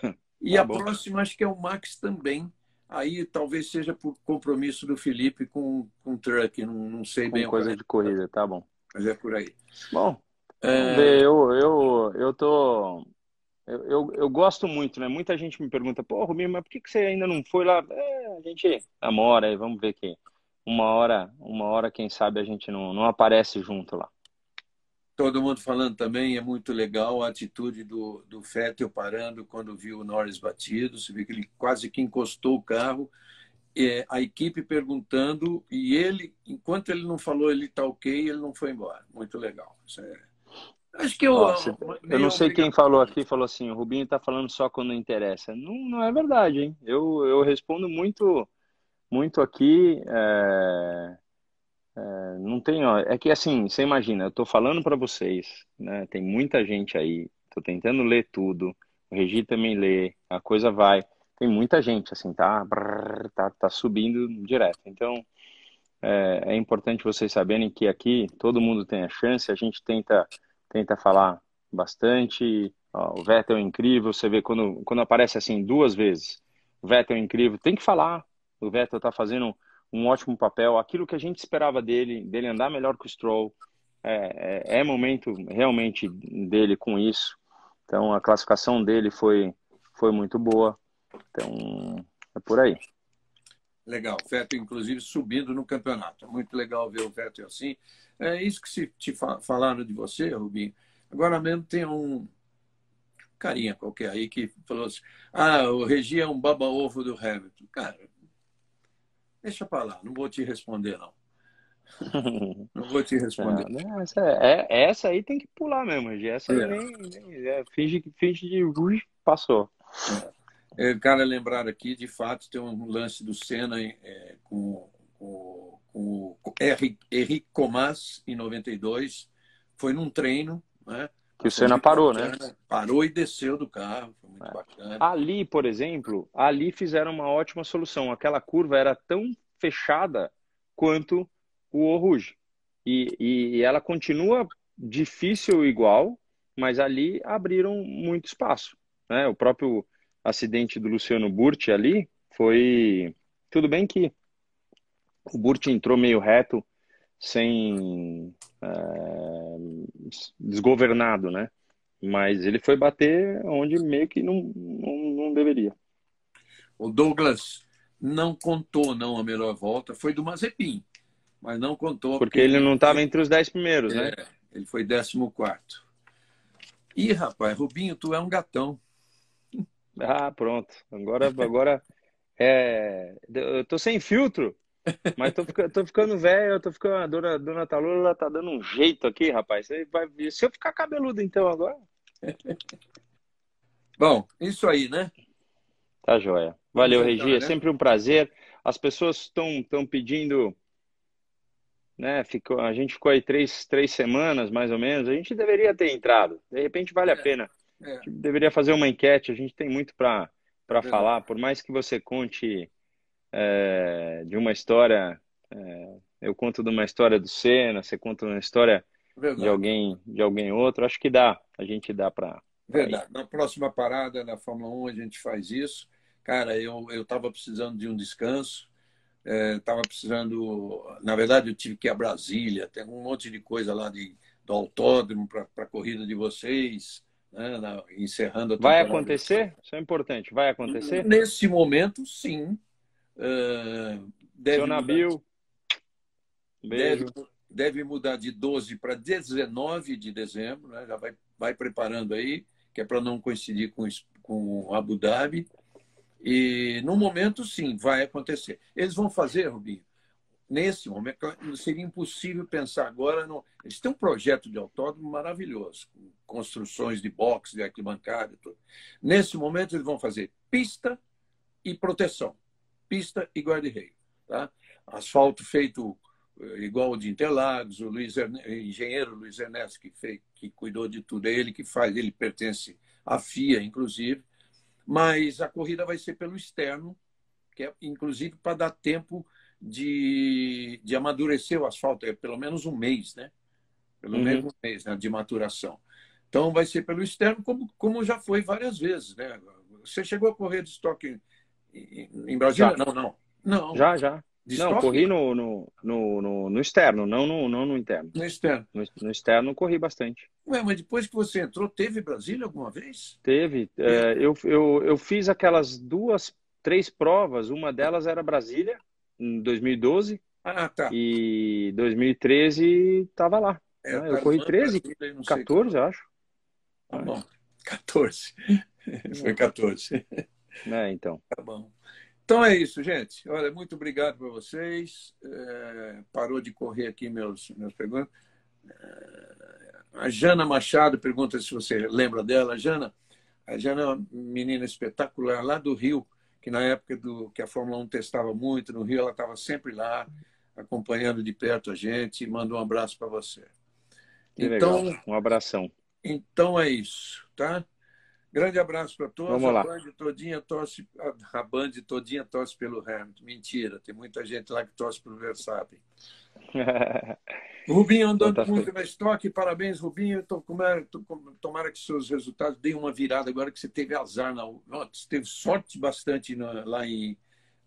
Né? E tá a bom. próxima acho que é o Max também. Aí talvez seja por compromisso do Felipe com, com o truck, não, não sei com bem. Coisa de corrida, tá bom. Mas é por aí. Bom, é... eu, eu, eu tô. Eu, eu, eu, gosto muito, né? Muita gente me pergunta, pô, Rubinho, mas por que, que você ainda não foi lá? É, a gente namora aí, vamos ver que uma hora, uma hora, quem sabe, a gente não, não aparece junto lá. Todo mundo falando também, é muito legal a atitude do, do Fettel parando quando viu o Norris batido. Você vê que ele quase que encostou o carro é, a equipe perguntando e ele, enquanto ele não falou ele está ok, ele não foi embora. Muito legal. É... Acho que eu. Nossa, eu não sei quem falou aqui, falou assim: o Rubinho está falando só quando interessa. Não, não é verdade, hein? Eu, eu respondo muito, muito aqui. É... É, não tem, ó, é que assim, você imagina, eu estou falando para vocês, né? Tem muita gente aí, estou tentando ler tudo, o Regi também lê, a coisa vai tem muita gente, assim, tá, brrr, tá, tá subindo direto. Então, é, é, importante vocês saberem que aqui todo mundo tem a chance, a gente tenta, tenta falar bastante. Ó, o Vettel é incrível, você vê quando, quando aparece assim duas vezes, o Vettel é incrível, tem que falar. O Vettel tá fazendo um ótimo papel, aquilo que a gente esperava dele, dele andar melhor que o Stroll, é, é, é momento realmente dele com isso. Então a classificação dele foi, foi muito boa. Então, é por aí. Legal. Vettel, inclusive, subindo no campeonato. Muito legal ver o Vettel assim. É isso que se te falaram de você, Rubinho. Agora mesmo tem um carinha qualquer aí que falou assim: ah, o Regi é um baba-ovo do Hamilton. Cara, deixa pra lá, não vou te responder, não. Não vou te responder. Não, essa, é, essa aí tem que pular mesmo, Regi. Essa é. nem, nem é, finge, finge de ui, passou. É. É, cara, lembrar aqui, de fato, tem um lance do Senna é, com, com, com o Henrique Comas, em 92. Foi num treino, né? Que o Senna parou, né? Parou e desceu do carro, foi muito é. bacana. Ali, por exemplo, ali fizeram uma ótima solução. Aquela curva era tão fechada quanto o Rouge. E, e, e ela continua difícil igual, mas ali abriram muito espaço. Né? O próprio acidente do Luciano Burti ali foi. Tudo bem que o Burti entrou meio reto, sem. É, desgovernado, né? Mas ele foi bater onde meio que não, não, não deveria. O Douglas não contou não a melhor volta, foi do Mazepin, mas não contou. Porque, porque ele não estava entre os dez primeiros, né? é, né? Ele foi décimo quarto. Ih, rapaz, Rubinho, tu é um gatão. Ah, pronto. Agora, agora é, eu tô sem filtro, mas tô, tô ficando velho, tô ficando. A dona, dona Talula tá dando um jeito aqui, rapaz. Vai, se eu ficar cabeludo então agora. Bom, isso aí, né? Tá joia. Valeu, Regi. É né? sempre um prazer. As pessoas estão tão pedindo. Né, ficou, a gente ficou aí três, três semanas, mais ou menos. A gente deveria ter entrado. De repente vale a é. pena. É. deveria fazer uma enquete, a gente tem muito para é falar, por mais que você conte é, de uma história, é, eu conto de uma história do Senna, você conta uma história Verdade. de alguém de alguém outro, acho que dá, a gente dá para... Verdade, na próxima parada na Fórmula 1 a gente faz isso. Cara, eu estava precisando de um descanso, estava é, precisando, na verdade eu tive que ir a Brasília, tem um monte de coisa lá de, do autódromo para a corrida de vocês, né, na, encerrando a Vai acontecer? Isso é importante. Vai acontecer? Nesse momento, sim. Uh, deve Seu Nabil, beijo. Deve, deve mudar de 12 para 19 de dezembro, né? já vai, vai preparando aí, que é para não coincidir com, com Abu Dhabi. E no momento, sim, vai acontecer. Eles vão fazer, Rubinho, nesse momento, seria impossível pensar agora. No... Eles têm um projeto de autódromo maravilhoso, com construções de box, de arquibancada e tudo. Nesse momento, eles vão fazer pista e proteção, pista e guarda-reio. Tá? Asfalto feito eh, igual o de Interlagos, o Luiz Erne... o engenheiro Luiz Ernesto, que, fez, que cuidou de tudo, é ele que faz, ele pertence à FIA, inclusive, mas a corrida vai ser pelo externo, que é inclusive para dar tempo de, de amadurecer o asfalto, é pelo menos um mês, né? Pelo uhum. menos um mês né, de maturação. Então vai ser pelo externo, como, como já foi várias vezes, né? Você chegou a correr de estoque em, Brasília? Já. Não, não. Não. Já, já. De não, estoque? corri no, no, no, no, externo, não no, não no interno. No externo. No, no, externo corri bastante. Ué, mas depois que você entrou, teve Brasília alguma vez? Teve. É, eu, eu, eu fiz aquelas duas, três provas. Uma delas era Brasília, em 2012. Ah, tá. E 2013 estava lá. É, eu corri 13, Brasília, 14, eu acho. Tá bom. 14. Foi 14. É, então. Tá bom. Então é isso, gente. Olha, muito obrigado para vocês. É, parou de correr aqui meus, meus perguntas. É, a Jana Machado pergunta se você lembra dela. Jana, a Jana é uma menina espetacular lá do Rio, que na época do que a Fórmula 1 testava muito no Rio, ela estava sempre lá, acompanhando de perto a gente. Manda um abraço para você. Que então, legal. um abração. Então é isso, tá? Grande abraço para todos. Vamos lá. A Band todinha torce, a Band todinha torce pelo Hamilton. Mentira, tem muita gente lá que torce pelo Verstappen. Rubinho andando muito na estoque. Parabéns, Rubinho. Tomara, tomara que seus resultados deem uma virada agora que você teve azar. Na, você teve sorte bastante na, lá em,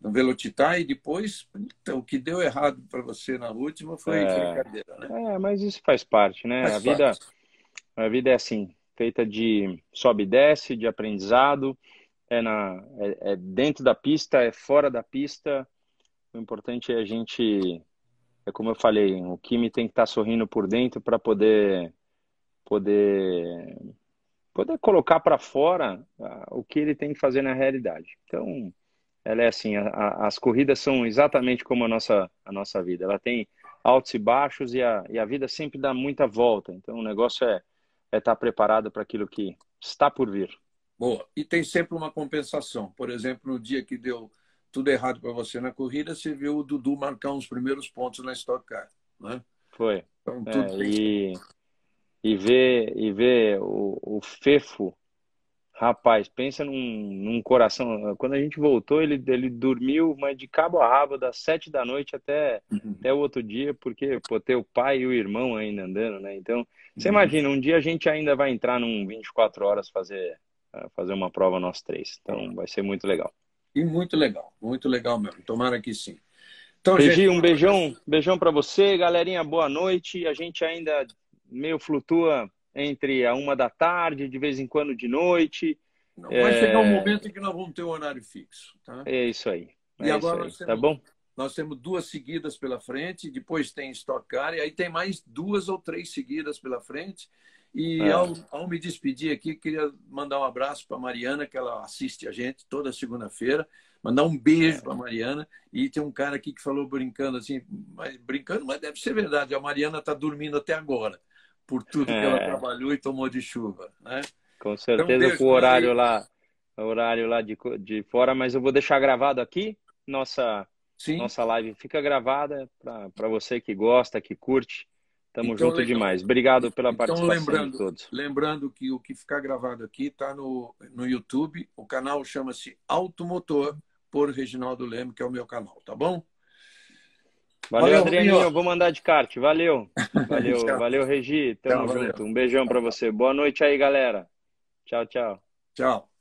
no Velocitar e depois então, o que deu errado para você na última foi é, brincadeira. Né? É, mas isso faz parte, né? Faz a, vida, a vida é assim feita de sobe e desce, de aprendizado, é, na, é, é dentro da pista, é fora da pista. O importante é a gente, é como eu falei, o Kimi tem que estar tá sorrindo por dentro para poder, poder, poder colocar para fora o que ele tem que fazer na realidade. Então, ela é assim, a, a, as corridas são exatamente como a nossa, a nossa vida. Ela tem altos e baixos e a, e a vida sempre dá muita volta. Então, o negócio é é estar preparado para aquilo que está por vir. Boa. E tem sempre uma compensação. Por exemplo, no dia que deu tudo errado para você na corrida, você viu o Dudu marcar uns primeiros pontos na Stock Car, né? Foi. Então, tudo é, e, e ver e ver o, o Fefo, rapaz, pensa num, num, coração. Quando a gente voltou, ele, ele dormiu, mas de cabo a rabo, das sete da noite até, uhum. até o outro dia, porque pô, ter o pai e o irmão ainda andando, né? Então você uhum. imagina, um dia a gente ainda vai entrar num 24 horas fazer, fazer uma prova nós três. Então vai ser muito legal. E muito legal, muito legal mesmo. Tomara que sim. Então, Regi, gente... um beijão, beijão para você, galerinha. Boa noite. A gente ainda meio flutua entre a uma da tarde, de vez em quando de noite. Não, vai é... chegar um momento em que nós vamos ter um horário fixo, tá? É isso aí. É e agora aí, tá bom? Nós temos duas seguidas pela frente, depois tem Stock Car, e aí tem mais duas ou três seguidas pela frente. E é. ao, ao, me despedir aqui, queria mandar um abraço para Mariana, que ela assiste a gente toda segunda-feira. Mandar um beijo é. para Mariana. E tem um cara aqui que falou brincando assim, mas, brincando, mas deve ser verdade. A Mariana está dormindo até agora, por tudo é. que ela é. trabalhou e tomou de chuva. Né? Com certeza, então, com o horário lá, horário lá de, de fora, mas eu vou deixar gravado aqui nossa Sim. Nossa live fica gravada para você que gosta, que curte. Tamo então, junto legal. demais. Obrigado pela então, participação lembrando, de todos. Lembrando que o que ficar gravado aqui está no, no YouTube. O canal chama-se Automotor por Reginaldo Leme, que é o meu canal, tá bom? Valeu, valeu Adrianinho. Eu vou mandar de kart. Valeu. Valeu, valeu, Regi. Tamo tchau, junto. Valeu. Um beijão para você. Boa noite aí, galera. Tchau, tchau. Tchau.